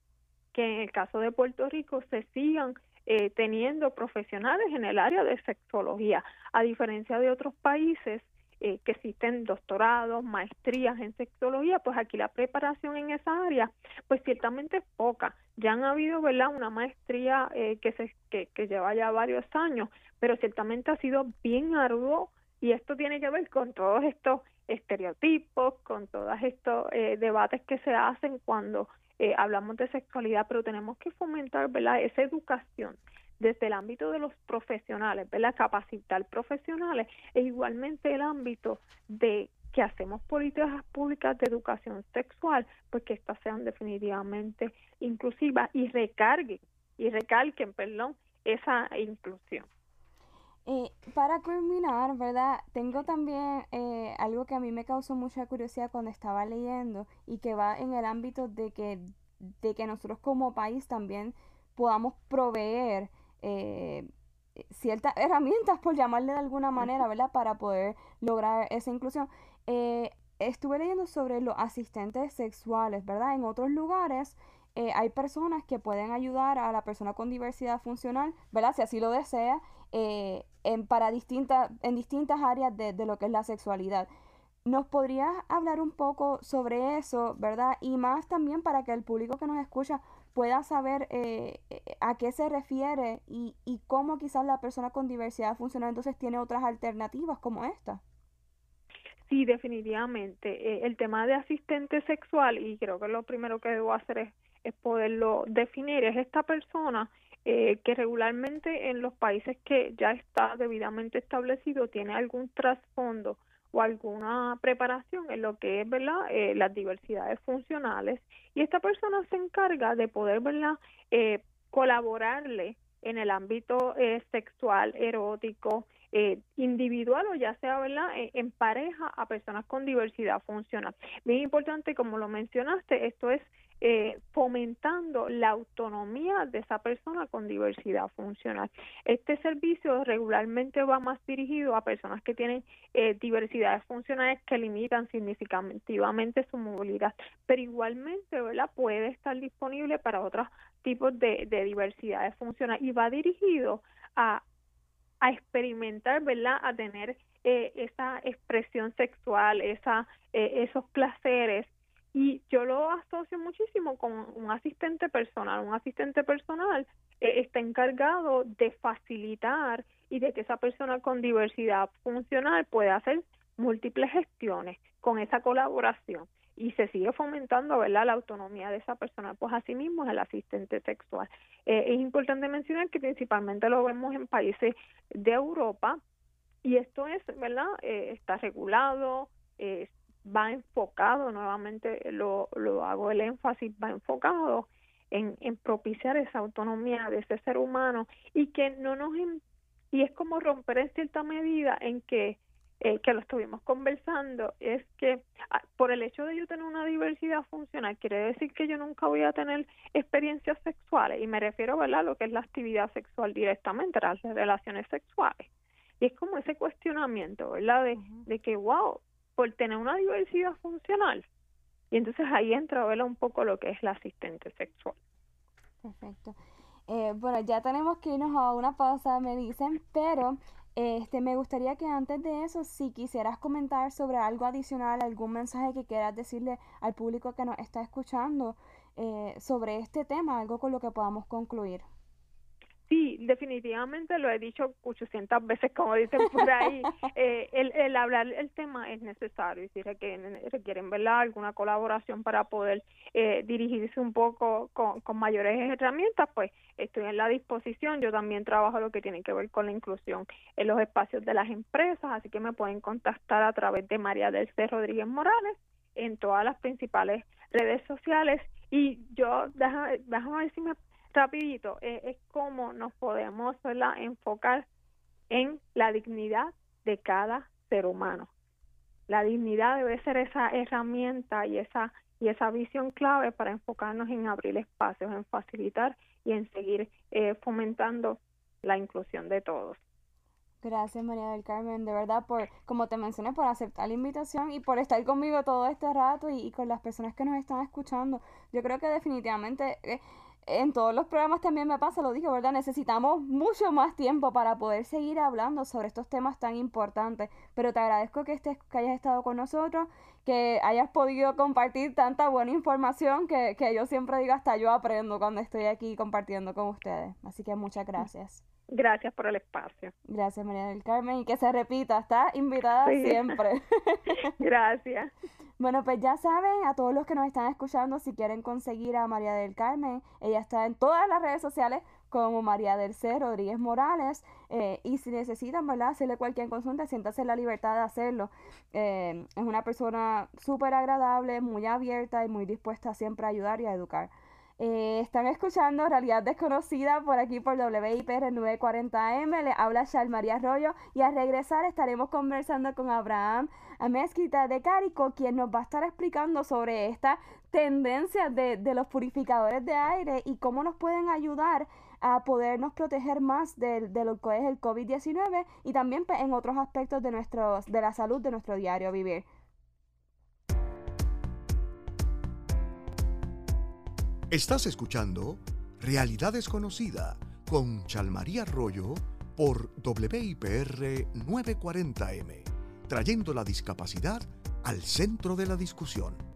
que en el caso de Puerto Rico se sigan eh, teniendo profesionales en el área de sexología, a diferencia de otros países eh, que existen doctorados, maestrías en sexología, pues aquí la preparación en esa área, pues ciertamente es poca. Ya han habido, ¿verdad?, una maestría eh, que, se, que, lleva ya varios años, pero ciertamente ha sido bien arduo y esto tiene que ver con todos estos estereotipos, con todos estos debates que se hacen cuando eh, hablamos de sexualidad, pero tenemos que fomentar, ¿verdad? Esa educación desde el ámbito de los profesionales, ¿verdad? Capacitar profesionales e igualmente el ámbito de que hacemos políticas públicas de educación sexual, pues que estas sean definitivamente inclusivas y recarguen y recalquen, perdón, esa inclusión. Eh, para culminar, ¿verdad? Tengo también eh, algo que a mí me causó mucha curiosidad cuando estaba leyendo y que va en el ámbito de que, de que nosotros como país también podamos proveer eh, ciertas herramientas, por llamarle de alguna manera, ¿verdad? Para poder lograr esa inclusión. estuve leyendo sobre los asistentes sexuales, ¿verdad? En otros lugares hay personas que pueden ayudar a la persona con diversidad funcional, ¿verdad? Si así lo desea, eh, en, para distintas, en distintas áreas de, lo que es la sexualidad. ¿Nos podrías hablar un poco sobre eso, verdad? Y más también para que el público que nos escucha pueda saber eh, eh, a qué se refiere y, y cómo quizás la persona con diversidad funcional entonces tiene otras alternativas como esta. Sí, definitivamente. Eh, el tema de asistente sexual, y creo que lo primero que debo hacer es, es poderlo definir, es esta persona eh, que regularmente en los países que ya está debidamente establecido tiene algún trasfondo o alguna preparación en lo que es verdad eh, las diversidades funcionales. Y esta persona se encarga de poder verdad eh, colaborarle en el ámbito eh, sexual erótico eh, individual o ya sea verdad en pareja a personas con diversidad funcional bien importante como lo mencionaste esto es eh, fomentando la autonomía de esa persona con diversidad funcional. Este servicio regularmente va más dirigido a personas que tienen eh, diversidades funcionales que limitan significativamente su movilidad, pero igualmente ¿verdad? puede estar disponible para otros tipos de, de diversidades funcionales y va dirigido a, a experimentar, ¿verdad? a tener eh, esa expresión sexual, esa, eh, esos placeres y yo lo asocio muchísimo con un asistente personal. Un asistente personal eh, está encargado de facilitar y de que esa persona con diversidad funcional pueda hacer múltiples gestiones con esa colaboración y se sigue fomentando ¿verdad? la autonomía de esa persona, pues así mismo es el asistente sexual. Eh, es importante mencionar que principalmente lo vemos en países de Europa y esto es, ¿verdad? Eh, está regulado, eh, va enfocado, nuevamente lo, lo hago el énfasis, va enfocado en, en propiciar esa autonomía de ese ser humano y que no nos y es como romper en cierta medida en que eh, que lo estuvimos conversando es que ah, por el hecho de yo tener una diversidad funcional quiere decir que yo nunca voy a tener experiencias sexuales y me refiero ¿verdad? a lo que es la actividad sexual directamente las relaciones sexuales y es como ese cuestionamiento verdad de, de que wow por tener una diversidad funcional. Y entonces ahí entra a un poco lo que es la asistente sexual. Perfecto. Eh, bueno, ya tenemos que irnos a una pausa, me dicen, pero este, me gustaría que antes de eso, si quisieras comentar sobre algo adicional, algún mensaje que quieras decirle al público que nos está escuchando eh, sobre este tema, algo con lo que podamos concluir. Sí, definitivamente lo he dicho 800 veces, como dicen por ahí. [LAUGHS] eh, el, el hablar el tema es necesario y si requieren, requieren ¿verdad? alguna colaboración para poder eh, dirigirse un poco con, con mayores herramientas, pues estoy en la disposición. Yo también trabajo lo que tiene que ver con la inclusión en los espacios de las empresas, así que me pueden contactar a través de María del C. Rodríguez Morales en todas las principales redes sociales. Y yo, déjame, déjame ver si me rapidito, eh, es cómo nos podemos enfocar en la dignidad de cada ser humano. La dignidad debe ser esa herramienta y esa y esa visión clave para enfocarnos en abrir espacios, en facilitar y en seguir eh, fomentando la inclusión de todos. Gracias María del Carmen, de verdad por, como te mencioné, por aceptar la invitación y por estar conmigo todo este rato y, con las personas que nos están escuchando. Yo creo que definitivamente eh, en todos los programas también me pasa, lo dije, ¿verdad? Necesitamos mucho más tiempo para poder seguir hablando sobre estos temas tan importantes. Pero te agradezco que, estés, que hayas estado con nosotros, que hayas podido compartir tanta buena información que, que yo siempre digo, hasta yo aprendo cuando estoy aquí compartiendo con ustedes. Así que muchas gracias. Gracias por el espacio. Gracias, María del Carmen. Y que se repita, está invitada siempre. [LAUGHS] Gracias. Bueno, pues ya saben, a todos los que nos están escuchando, si quieren conseguir a María del Carmen, ella está en todas las redes sociales como María del C. Rodríguez Morales. Eh, y si necesitan, ¿verdad?, hacerle cualquier consulta, siéntase en la libertad de hacerlo. Eh, es una persona súper agradable, muy abierta y muy dispuesta siempre a ayudar y a educar. Eh, están escuchando Realidad Desconocida por aquí por WIPR 940M. Le habla Shal María Arroyo y al regresar estaremos conversando con Abraham Mezquita de Carico, quien nos va a estar explicando sobre esta tendencia de, de los purificadores de aire y cómo nos pueden ayudar a podernos proteger más de, de lo que es el COVID-19 y también pues, en otros aspectos de, nuestros, de la salud de nuestro diario vivir. Estás escuchando Realidad Desconocida con Chalmaría Arroyo por WIPR 940M, trayendo la discapacidad al centro de la discusión.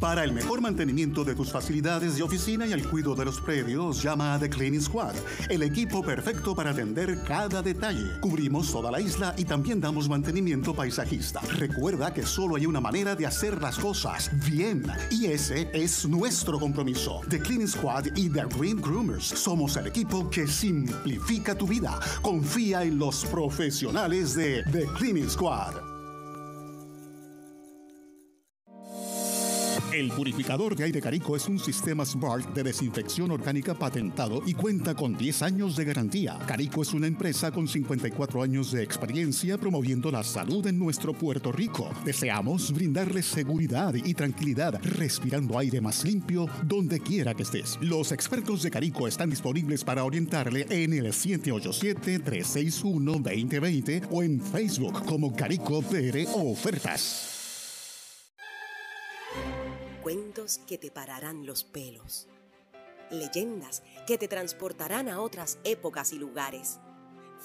Para el mejor mantenimiento de tus facilidades de oficina y el cuidado de los predios, llama a The Cleaning Squad, el equipo perfecto para atender cada detalle. Cubrimos toda la isla y también damos mantenimiento paisajista. Recuerda que solo hay una manera de hacer las cosas bien y ese es nuestro compromiso. The Cleaning Squad y The Green Groomers somos el equipo que simplifica tu vida. Confía en los profesionales de The Cleaning Squad. El purificador de aire Carico es un sistema Smart de desinfección orgánica patentado y cuenta con 10 años de garantía. Carico es una empresa con 54 años de experiencia promoviendo la salud en nuestro Puerto Rico. Deseamos brindarles seguridad y tranquilidad respirando aire más limpio donde quiera que estés. Los expertos de Carico están disponibles para orientarle en el 787-361-2020 o en Facebook como Carico PR Ofertas. Cuentos que te pararán los pelos. Leyendas que te transportarán a otras épocas y lugares.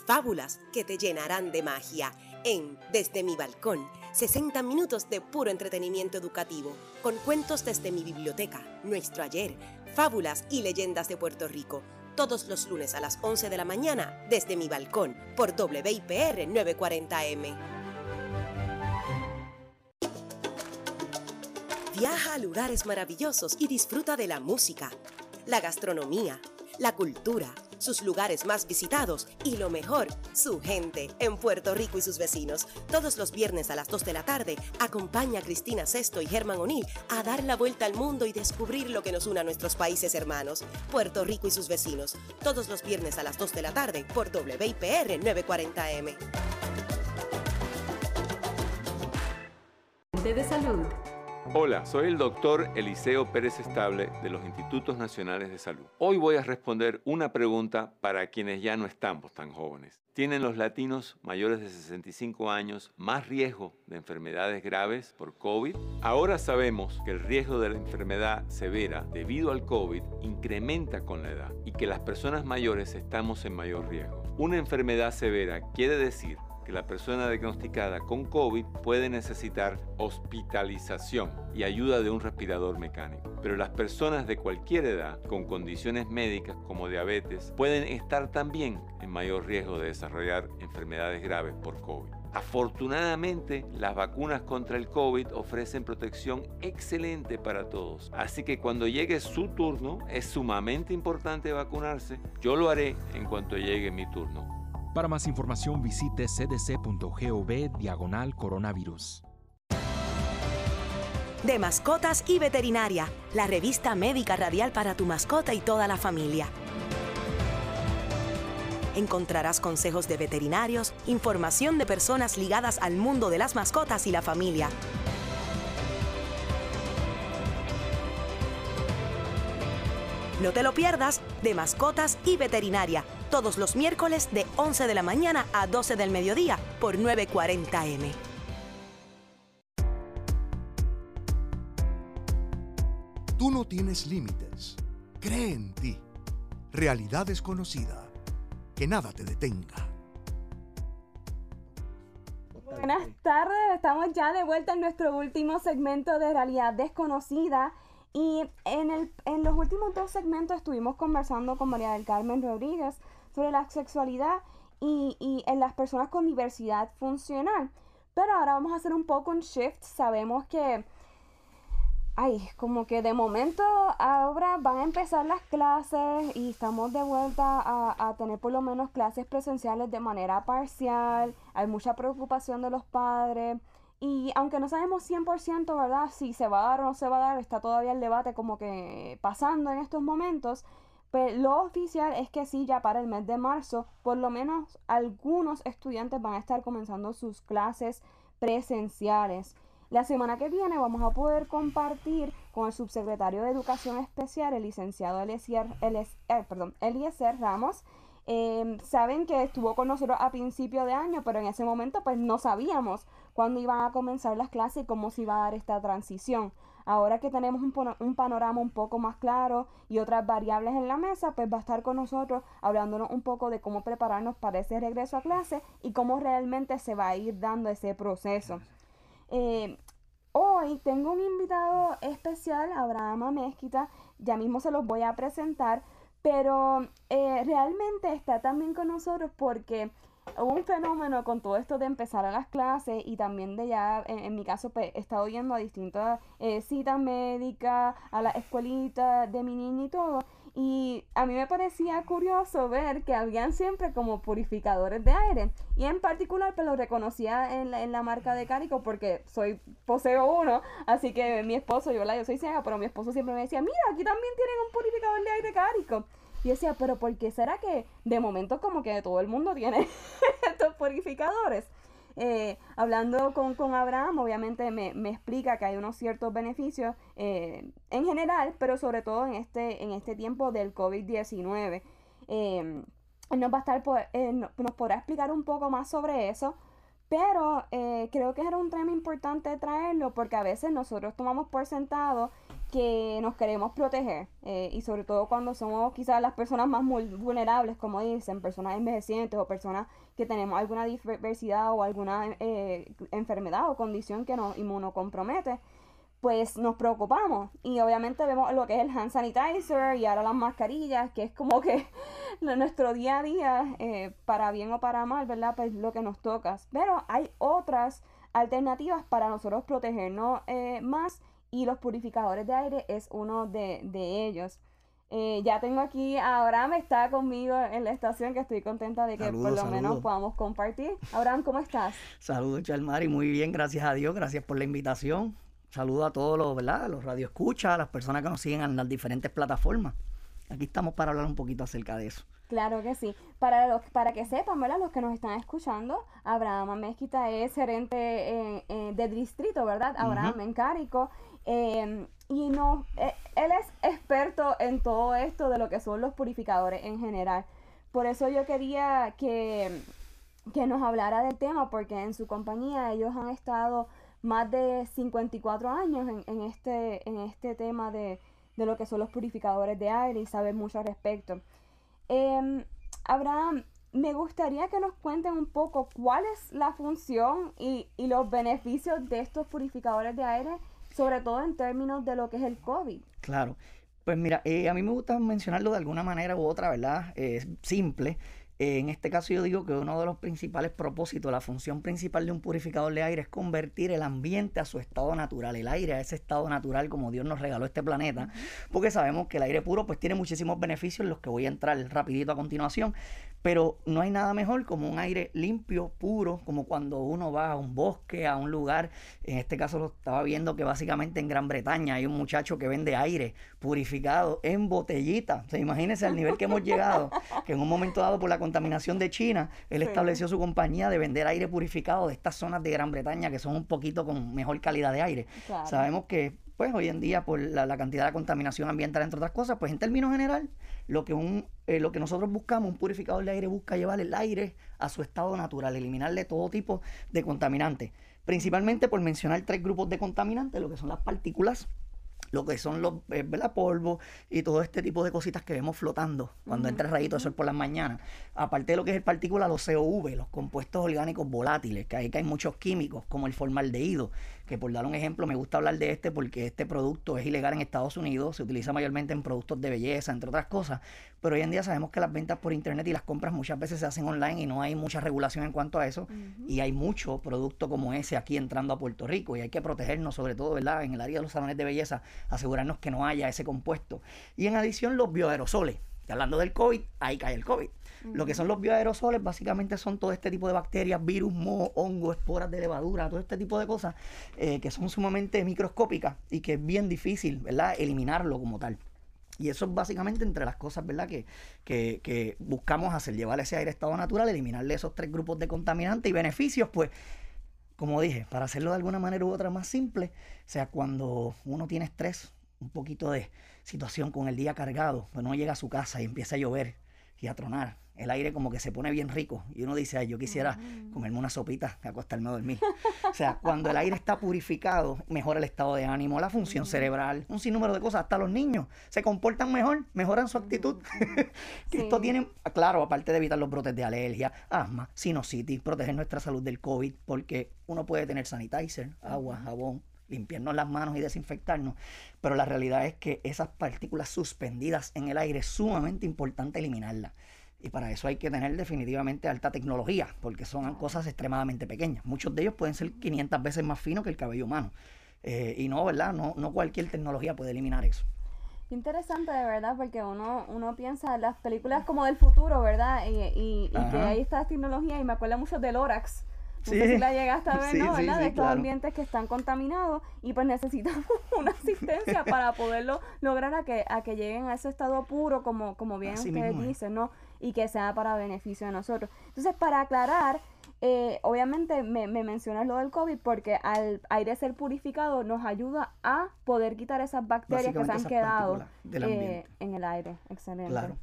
Fábulas que te llenarán de magia en Desde mi balcón, 60 minutos de puro entretenimiento educativo, con cuentos desde mi biblioteca, nuestro ayer, fábulas y leyendas de Puerto Rico, todos los lunes a las 11 de la mañana desde mi balcón por WIPR 940M. Viaja a lugares maravillosos y disfruta de la música, la gastronomía, la cultura, sus lugares más visitados y lo mejor, su gente en Puerto Rico y sus vecinos. Todos los viernes a las 2 de la tarde, acompaña a Cristina Sesto y Germán O'Neill a dar la vuelta al mundo y descubrir lo que nos une a nuestros países hermanos, Puerto Rico y sus vecinos. Todos los viernes a las 2 de la tarde por WIPR 940M. De salud. Hola, soy el doctor Eliseo Pérez Estable de los Institutos Nacionales de Salud. Hoy voy a responder una pregunta para quienes ya no estamos tan jóvenes. ¿Tienen los latinos mayores de 65 años más riesgo de enfermedades graves por COVID? Ahora sabemos que el riesgo de la enfermedad severa debido al COVID incrementa con la edad y que las personas mayores estamos en mayor riesgo. Una enfermedad severa quiere decir que la persona diagnosticada con COVID puede necesitar hospitalización y ayuda de un respirador mecánico. Pero las personas de cualquier edad con condiciones médicas como diabetes pueden estar también en mayor riesgo de desarrollar enfermedades graves por COVID. Afortunadamente, las vacunas contra el COVID ofrecen protección excelente para todos. Así que cuando llegue su turno, es sumamente importante vacunarse. Yo lo haré en cuanto llegue mi turno. Para más información visite cdc.gov diagonal coronavirus. De Mascotas y Veterinaria, la revista médica radial para tu mascota y toda la familia. Encontrarás consejos de veterinarios, información de personas ligadas al mundo de las mascotas y la familia. No te lo pierdas de Mascotas y Veterinaria, todos los miércoles de 11 de la mañana a 12 del mediodía por 940M. Tú no tienes límites. Cree en ti. Realidad desconocida. Que nada te detenga. Buenas tardes, estamos ya de vuelta en nuestro último segmento de Realidad Desconocida. Y en, el, en los últimos dos segmentos estuvimos conversando con María del Carmen Rodríguez sobre la sexualidad y, y en las personas con diversidad funcional. Pero ahora vamos a hacer un poco un shift. Sabemos que, ay, como que de momento ahora van a empezar las clases y estamos de vuelta a, a tener por lo menos clases presenciales de manera parcial. Hay mucha preocupación de los padres. Y aunque no sabemos 100%, ¿verdad? Si se va a dar o no se va a dar, está todavía el debate como que pasando en estos momentos. Pero lo oficial es que sí, ya para el mes de marzo, por lo menos algunos estudiantes van a estar comenzando sus clases presenciales. La semana que viene vamos a poder compartir con el subsecretario de Educación Especial, el licenciado Eliezer, eh, perdón, Eliezer Ramos, Em, saben que estuvo con nosotros a principio de año, pero en ese momento pues no sabíamos cuándo iban a comenzar las clases y cómo se iba a dar esta transición. Ahora que tenemos un, panorama un poco más claro y otras variables en la mesa, pues va a estar con nosotros hablándonos un poco de cómo prepararnos para ese regreso a clase y cómo realmente se va a ir dando ese proceso. Eh, hoy tengo un invitado especial, Abraham Mezquita, ya mismo se los voy a presentar, pero eh, realmente está también con nosotros porque hubo un fenómeno con todo esto de empezar a las clases y también de ya, en, mi caso, pues he estado yendo a distintas eh, citas médicas, a la escuelita de mi niña y todo. Y a mí me parecía curioso ver que habían siempre como purificadores de aire. Y en particular, pues lo reconocía en la, en la marca de Carico porque soy, poseo uno. Así que mi esposo, yo, la, yo soy ciega, pero mi esposo siempre me decía, mira, aquí también tienen un purificador de aire Carico. Y decía, pero ¿por qué será que de momento como que todo el mundo tiene [LAUGHS] estos purificadores? Eh, hablando con, con, Abraham, obviamente me, me, explica que hay unos ciertos beneficios eh, en general, pero sobre todo en este, en este tiempo del COVID-19. Eh, nos va a estar, nos podrá explicar un poco más sobre eso, pero creo que era un tema importante traerlo porque a veces nosotros tomamos por sentado que nos queremos proteger y sobre todo cuando somos quizás las personas más vulnerables, como dicen, personas envejecientes o personas que tenemos alguna diversidad o alguna eh, enfermedad o condición que nos inmunocompromete, pues nos preocupamos. Y obviamente vemos lo que es el hand sanitizer y ahora las mascarillas, que es como que [LAUGHS] nuestro día a día, eh, para bien o para mal, ¿verdad? Pues lo que nos toca. Pero hay otras alternativas para nosotros protegernos eh, más y los purificadores de aire es uno de, de ellos. Eh, ya tengo aquí a Abraham, está conmigo en la estación, que estoy contenta de que por lo menos podamos compartir. Abraham, ¿cómo estás? [LAUGHS] Saludos, Chalmari, muy bien, gracias a Dios, gracias por la invitación. Saludo a todos los, ¿verdad? los radioescuchas, a las personas que nos siguen en las diferentes plataformas. Aquí estamos para hablar un poquito acerca de eso. Claro que sí. Para los, para que sepan, ¿verdad? Los que nos están escuchando, Abraham Mezquita es gerente de distrito, ¿verdad? Abraham en Cárico. Em, y no, eh, él es experto en todo esto de lo que son los purificadores en general. Por eso yo quería que, que nos hablara del tema, porque en su compañía ellos han estado más de 54 años en, este, en este tema de, de, lo que son los purificadores de aire y saben mucho al respecto. Eh, Abraham, me gustaría que nos cuenten un poco cuál es la función y, y los beneficios de estos purificadores de aire sobre todo en términos de lo que es el COVID. Claro. Pues mira, eh, a mí me gusta mencionarlo de alguna manera u otra, ¿verdad? Es simple. Eh, en este caso yo digo que uno de los principales propósitos, la función principal de un purificador de aire es convertir el ambiente a su estado natural, el aire a ese estado natural como Dios nos regaló este planeta, porque sabemos que el aire puro pues tiene muchísimos beneficios en los que voy a entrar rapidito a continuación, pero no hay nada mejor como un aire limpio, puro, como cuando uno va a un bosque, a un lugar. En este caso lo estaba viendo que básicamente en Gran Bretaña hay un muchacho que vende aire purificado en botellita. O sea, imagínense al nivel que hemos llegado, que en un momento dado por la contaminación de China, él estableció su compañía de vender aire purificado de estas zonas de Gran Bretaña que son un poquito con mejor calidad de aire. Sabemos que pues hoy en día por la, cantidad de contaminación ambiental, entre otras cosas, pues en términos general, lo que, un, eh, lo que nosotros buscamos, un purificador de aire busca llevar el aire a su estado natural, eliminarle todo tipo de contaminantes. Principalmente por mencionar tres grupos de contaminantes, lo que son las partículas, lo que son los eh, polvo y todo este tipo de cositas que vemos flotando cuando entra el rayito de sol por las mañanas. Aparte de lo que es el partícula, los COV, los compuestos orgánicos volátiles, que ahí que hay muchos químicos, como el formaldehído, que por dar un ejemplo, me gusta hablar de este porque este producto es ilegal en Estados Unidos, se utiliza mayormente en productos de belleza, entre otras cosas, pero hoy en día sabemos que las ventas por internet y las compras muchas veces se hacen online y no hay mucha regulación en cuanto a eso, y hay mucho producto como ese aquí entrando a Puerto Rico y hay que protegernos sobre todo, ¿verdad? En el área de los salones de belleza, asegurarnos que no haya ese compuesto. Y en adición los bioaerosoles, hablando del COVID, ahí cae el COVID. Lo que son los bioaerosoles básicamente son todo este tipo de bacterias, virus, moho, hongo, esporas de levadura, todo este tipo de cosas eh, que son sumamente microscópicas y que es bien difícil, ¿verdad?, eliminarlo como tal. Y eso es básicamente entre las cosas, ¿verdad? Que, que, que buscamos hacer, llevar ese aire estado natural, eliminarle esos tres grupos de contaminantes y beneficios, pues, como dije, para hacerlo de alguna manera u otra más simple, o sea, cuando uno tiene estrés, un poquito de situación con el día cargado, pues uno llega a su casa y empieza a llover y a tronar. El aire como que se pone bien rico y uno dice, ay, yo quisiera comerme una sopita y acostarme a dormir. o sea, [LAUGHS] cuando el aire está purificado, mejora el estado de ánimo, la función cerebral, un sinnúmero de cosas. Hasta los niños se comportan mejor, mejoran su actitud. [LAUGHS] [LAUGHS] que Esto tiene, claro, aparte de evitar los brotes de alergia, asma, sinusitis, proteger nuestra salud del COVID, porque uno puede tener sanitizer, agua, jabón, limpiarnos las manos y desinfectarnos, pero la realidad es que esas partículas suspendidas en el aire es sumamente importante eliminarlas. Y para eso hay que tener definitivamente alta tecnología, porque son cosas extremadamente pequeñas. Muchos de ellos pueden ser 500 veces más finos que el cabello humano. Eh, y no, ¿verdad? No, no cualquier tecnología puede eliminar eso. Interesante, de verdad, porque uno, uno piensa en las películas como del futuro, ¿verdad? Y, y, que ahí está tecnología, y me acuerda mucho del Lorax. No sé si la llegaste a ver, ¿no? ¿verdad? de estos ambientes que están contaminados y pues necesitamos [LAUGHS] una asistencia para poderlo lograr a que, a que lleguen a ese estado puro, como, como bien ustedes dicen, ¿no? Y que sea para beneficio de nosotros. Entonces, para aclarar, eh, obviamente me, me, mencionas lo del COVID porque al aire ser purificado nos ayuda a poder quitar esas bacterias que se han quedado eh, en el aire. Excelente. Claro.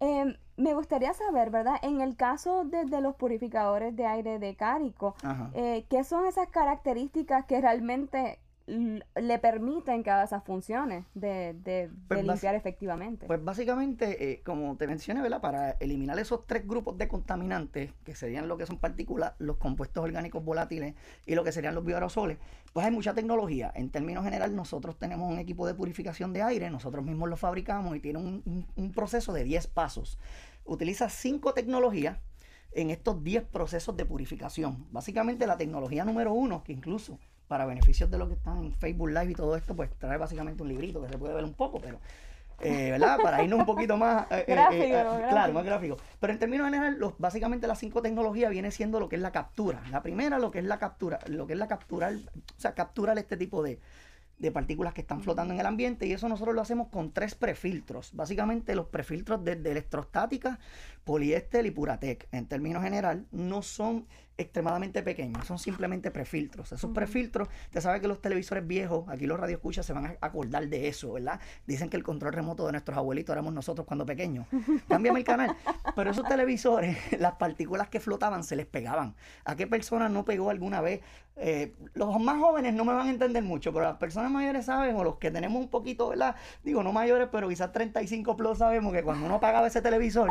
Em, me gustaría saber, ¿verdad? En el caso de, los purificadores de aire de Cárico, eh, ¿qué son esas características que realmente le permiten que haga esas funciones de, de, pues limpiar efectivamente. Pues básicamente, eh, como te mencioné, ¿verdad? Para eliminar esos tres grupos de contaminantes, que serían lo que son partículas, los compuestos orgánicos volátiles y lo que serían los bioaerosoles, pues hay mucha tecnología. En términos general, nosotros tenemos un equipo de purificación de aire, nosotros mismos lo fabricamos y tiene un, un proceso de 10 pasos. Utiliza cinco tecnologías en estos 10 procesos de purificación. Básicamente la tecnología número uno, que incluso para beneficios de los que están en Facebook Live y todo esto, pues trae básicamente un librito que se puede ver un poco, pero, eh, ¿verdad? Para irnos un poquito más... Eh, eh, gráfico, Claro, más gráfico. Pero en términos generales, los, básicamente las cinco tecnologías viene siendo lo que es la captura. La primera, lo que es la captura, lo que es la capturar, o sea, capturar este tipo de, de partículas que están flotando en el ambiente y eso nosotros lo hacemos con tres prefiltros. Básicamente los prefiltros de, de electrostática, poliéster y Puratec. En términos general, no son extremadamente pequeños, son simplemente prefiltros. Esos prefiltros, te sabe que los televisores viejos, aquí los radioescuchas se van a acordar de eso, ¿verdad? Dicen que el control remoto de nuestros abuelitos éramos nosotros cuando pequeños. Cámbiame el canal. Pero esos televisores, [LAUGHS] las partículas que flotaban se les pegaban. ¿A qué persona no pegó alguna vez? Eh, los más jóvenes no me van a entender mucho, pero las personas mayores saben, o los que tenemos un poquito, ¿verdad? Digo, no mayores, pero quizás 35 plus sabemos que cuando uno apagaba ese televisor,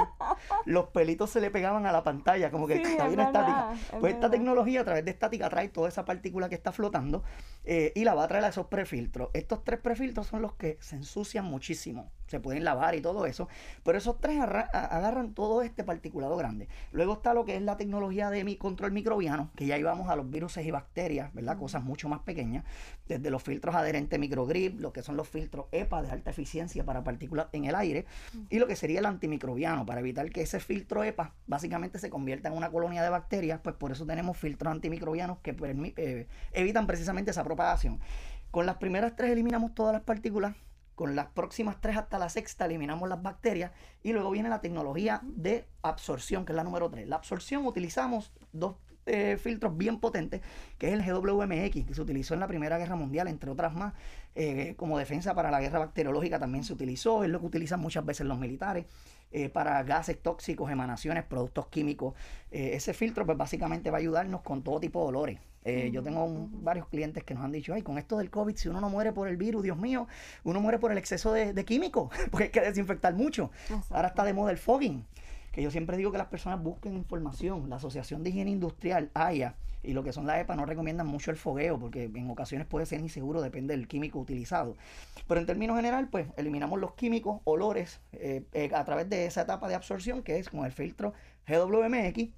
los pelitos se le pegaban a la pantalla, como que sí, una estática. Pues esta tecnología a través de estática trae toda esa partícula que está flotando eh, y la va a traer a esos prefiltros. Estos tres prefiltros son los que se ensucian muchísimo se pueden lavar y todo eso, pero esos tres agarran todo este particulado grande. Luego está lo que es la tecnología de mi control microbiano, que ya íbamos a los virus y bacterias, ¿verdad? Cosas mucho más pequeñas, desde los filtros adherentes microgrip, lo que son los filtros EPA de alta eficiencia para partículas en el aire, y lo que sería el antimicrobiano, para evitar que ese filtro EPA básicamente se convierta en una colonia de bacterias, pues por eso tenemos filtros antimicrobianos que eh, evitan precisamente esa propagación. Con las primeras tres eliminamos todas las partículas con las próximas tres hasta la sexta eliminamos las bacterias y luego viene la tecnología de absorción, que es la número tres. La absorción utilizamos dos eh, filtros bien potentes, que es el GWMX, que se utilizó en la Primera Guerra Mundial, entre otras más, eh, como defensa para la guerra bacteriológica también se utilizó, es lo que utilizan muchas veces los militares. Eh, para gases tóxicos, emanaciones, productos químicos. ese filtro pues básicamente va a ayudarnos con todo tipo de olores. Yo tengo varios clientes que nos han dicho, ay, con esto del COVID, si uno no muere por el virus, Dios mío, uno muere por el exceso de, químicos, [LAUGHS] porque hay que desinfectar mucho. Ahora está de moda el fogging que yo siempre digo que las personas busquen información. La Asociación de Higiene Industrial, AIA, y lo que son la EPA no recomiendan mucho el fogueo porque en ocasiones puede ser inseguro, depende del químico utilizado. Pero en términos general, pues eliminamos los químicos, olores, eh, eh, a través de esa etapa de absorción que es con el filtro GWMX.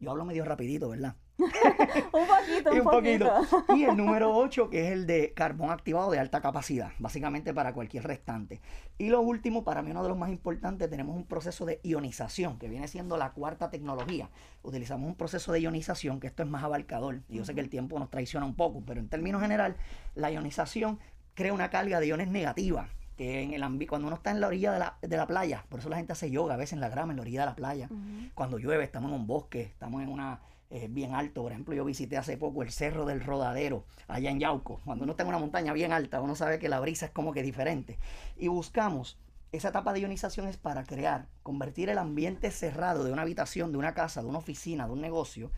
Yo hablo medio rapidito, ¿verdad? [LAUGHS] un poquito, un, poquito. Y el número 8, que es el de carbón activado de alta capacidad, básicamente para cualquier restante. Y lo último, para mí uno de los más importantes, tenemos un proceso de ionización, que viene siendo la cuarta tecnología. Utilizamos un proceso de ionización, que esto es más abarcador. Yo sé que el tiempo nos traiciona un poco, pero en términos general, la ionización crea una carga de iones negativa que en el cuando uno está en la orilla de la, de la, playa, por eso la gente hace yoga a veces en la grama, en la orilla de la playa, cuando llueve, estamos en un bosque, estamos en una bien alto. Por ejemplo, yo visité hace poco el Cerro del Rodadero, allá en Yauco. Cuando uno está en una montaña bien alta, uno sabe que la brisa es como que diferente. Y buscamos esa etapa de ionización es para crear, convertir el ambiente cerrado de una habitación, de una casa, de una oficina, de un negocio,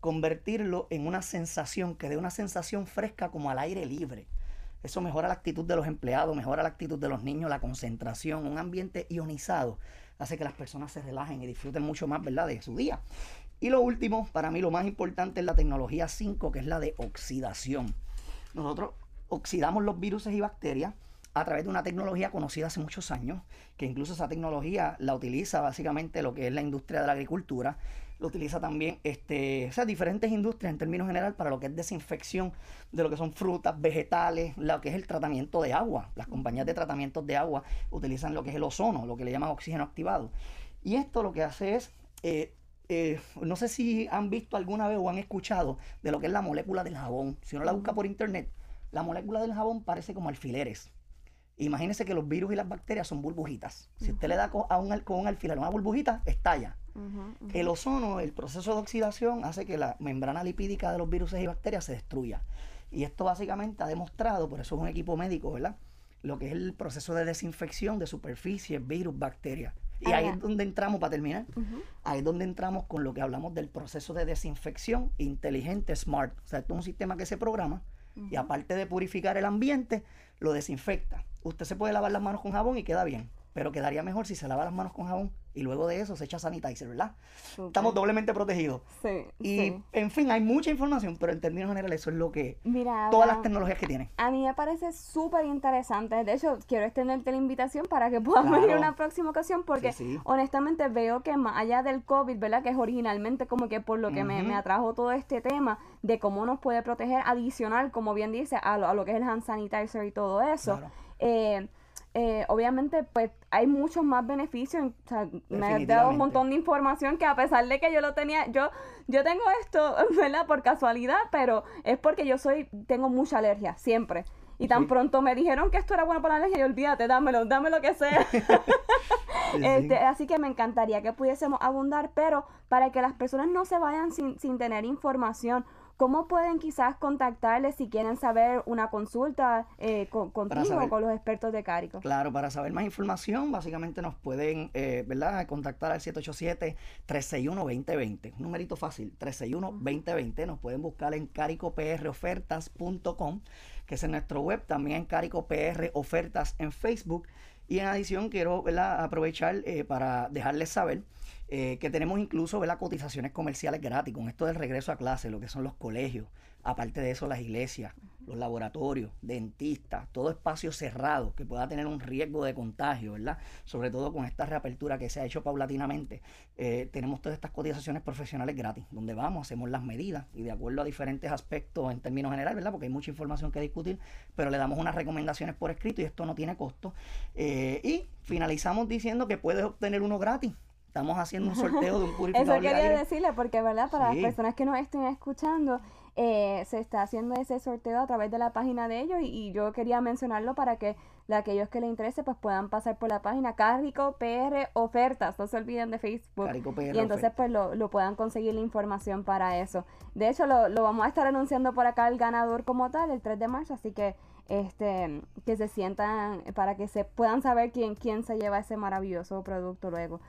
convertirlo en una sensación que dé una sensación fresca como al aire libre. Eso mejora la actitud de los empleados, mejora la actitud de los niños, la concentración, un ambiente ionizado hace que las personas se relajen y disfruten mucho más, ¿verdad?, de su día. Y lo último, para mí lo más importante es la tecnología 5, que es la de oxidación. Nosotros oxidamos los virus y bacterias a través de una tecnología conocida hace muchos años, que incluso esa tecnología la utiliza básicamente lo que es la industria de la agricultura, lo utiliza también este, diferentes industrias en términos general para lo que es desinfección de lo que son frutas, vegetales, lo que es el tratamiento de agua. Las compañías de tratamientos de agua utilizan lo que es el ozono, lo que le llaman oxígeno activado. Y esto lo que hace es eh, eh, no sé si han visto alguna vez o han escuchado de lo que es la molécula del jabón. Si uno la busca por internet, la molécula del jabón parece como alfileres. Imagínense que los virus y las bacterias son burbujitas. Si usted le da con, a un, con un alfiler una burbujita, estalla. El ozono, el proceso de oxidación, hace que la membrana lipídica de los virus y bacterias se destruya. Y esto básicamente ha demostrado, por eso es un equipo médico, ¿verdad? Lo que es el proceso de desinfección de superficies, virus, bacterias. Y ahí es donde entramos, para terminar, ahí es donde entramos con lo que hablamos del proceso de desinfección inteligente, smart. O sea, esto es un sistema que se programa y aparte de purificar el ambiente, lo desinfecta. Usted se puede lavar las manos con jabón y queda bien, pero quedaría mejor si se lava las manos con jabón y luego de eso se echa sanitizer, ¿verdad? Estamos doblemente protegidos. Sí. Y, en fin, hay mucha información, pero en términos generales eso es lo que... todas las tecnologías que tiene. A mí me parece súper interesante. De hecho, quiero extenderte la invitación para que puedas venir una próxima ocasión, porque honestamente veo que más allá del COVID, ¿verdad? Que es originalmente como que por lo que me, atrajo todo este tema de cómo nos puede proteger adicional, como bien dice, a lo, que es el hand sanitizer y todo eso. Eh, eh, obviamente, pues hay muchos más beneficios. O sea, me ha dado un montón de información que a pesar de que yo lo tenía, yo, yo tengo esto, [LAUGHS] ¿verdad? Por casualidad, pero es porque yo soy, tengo mucha alergia, siempre. Y tan pronto me dijeron que esto era bueno para la alergia, y olvídate, dámelo, dame lo que sea. [LAUGHS] este, así que me encantaría que pudiésemos abundar, pero para que las personas no se vayan sin, sin tener información ¿Cómo pueden quizás contactarles si quieren saber una consulta eh, con, contigo o con los expertos de Carico? Claro, para saber más información, básicamente nos pueden eh, ¿verdad? contactar al 787-361-2020. Un numerito fácil, 361-2020. Nos pueden buscar en caricoprofertas.com, que es en nuestro web, también en Carico Ofertas en Facebook. Y en adición, quiero aprovechar eh, para dejarles saber eh, que tenemos incluso las cotizaciones comerciales gratis con esto del regreso a clase, lo que son los colegios, aparte de eso las iglesias, los laboratorios, dentistas, todo espacio cerrado que pueda tener un riesgo de contagio, ¿verdad? Sobre todo con esta reapertura que se ha hecho paulatinamente, eh, tenemos todas estas cotizaciones profesionales gratis, donde vamos, hacemos las medidas y de acuerdo a diferentes aspectos en términos generales, ¿verdad? Porque hay mucha información que discutir, pero le damos unas recomendaciones por escrito y esto no tiene costo. Eh, y finalizamos diciendo que puedes obtener uno gratis estamos haciendo un [LAUGHS] sorteo de un purificador Eso quería decirle, porque verdad, para las personas que nos estén escuchando, eh, se está haciendo ese sorteo a través de la página de ellos y, yo quería mencionarlo para que de aquellos que les interese pues puedan pasar por la página Carico PR Ofertas, no se olviden de Facebook. Y entonces pues lo, lo, puedan conseguir la información para eso. De hecho lo, lo vamos a estar anunciando por acá el ganador como tal el 3 de marzo, así que este que se sientan para que se puedan saber quién quién se lleva ese maravilloso producto luego.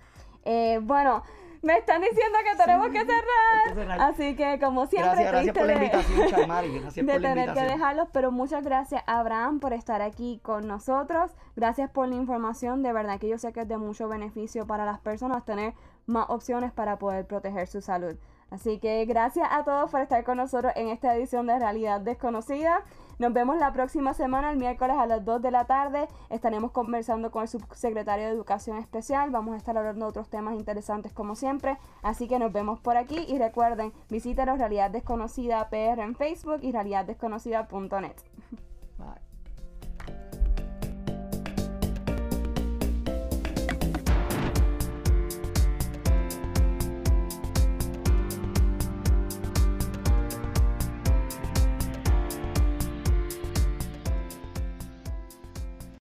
Eh, bueno, me están diciendo que tenemos que, cerrar, Así que, como siempre, gracias, por la invitación, [LAUGHS] de tener que dejarlos, pero muchas gracias, Abraham, por estar aquí con nosotros. Gracias por la información. De verdad que yo sé que es de mucho beneficio para las personas tener más opciones para poder proteger su salud. Así que gracias a todos por estar con nosotros en esta edición de Realidad Desconocida. Nos vemos la próxima semana, el miércoles a las 2 de la tarde. Estaremos conversando con el subsecretario de Educación Especial. Vamos a estar hablando de otros temas interesantes como siempre. Así que nos vemos por aquí y recuerden, visítanos Realidad Desconocida PR en Facebook y realidadesconocida.net. Bye.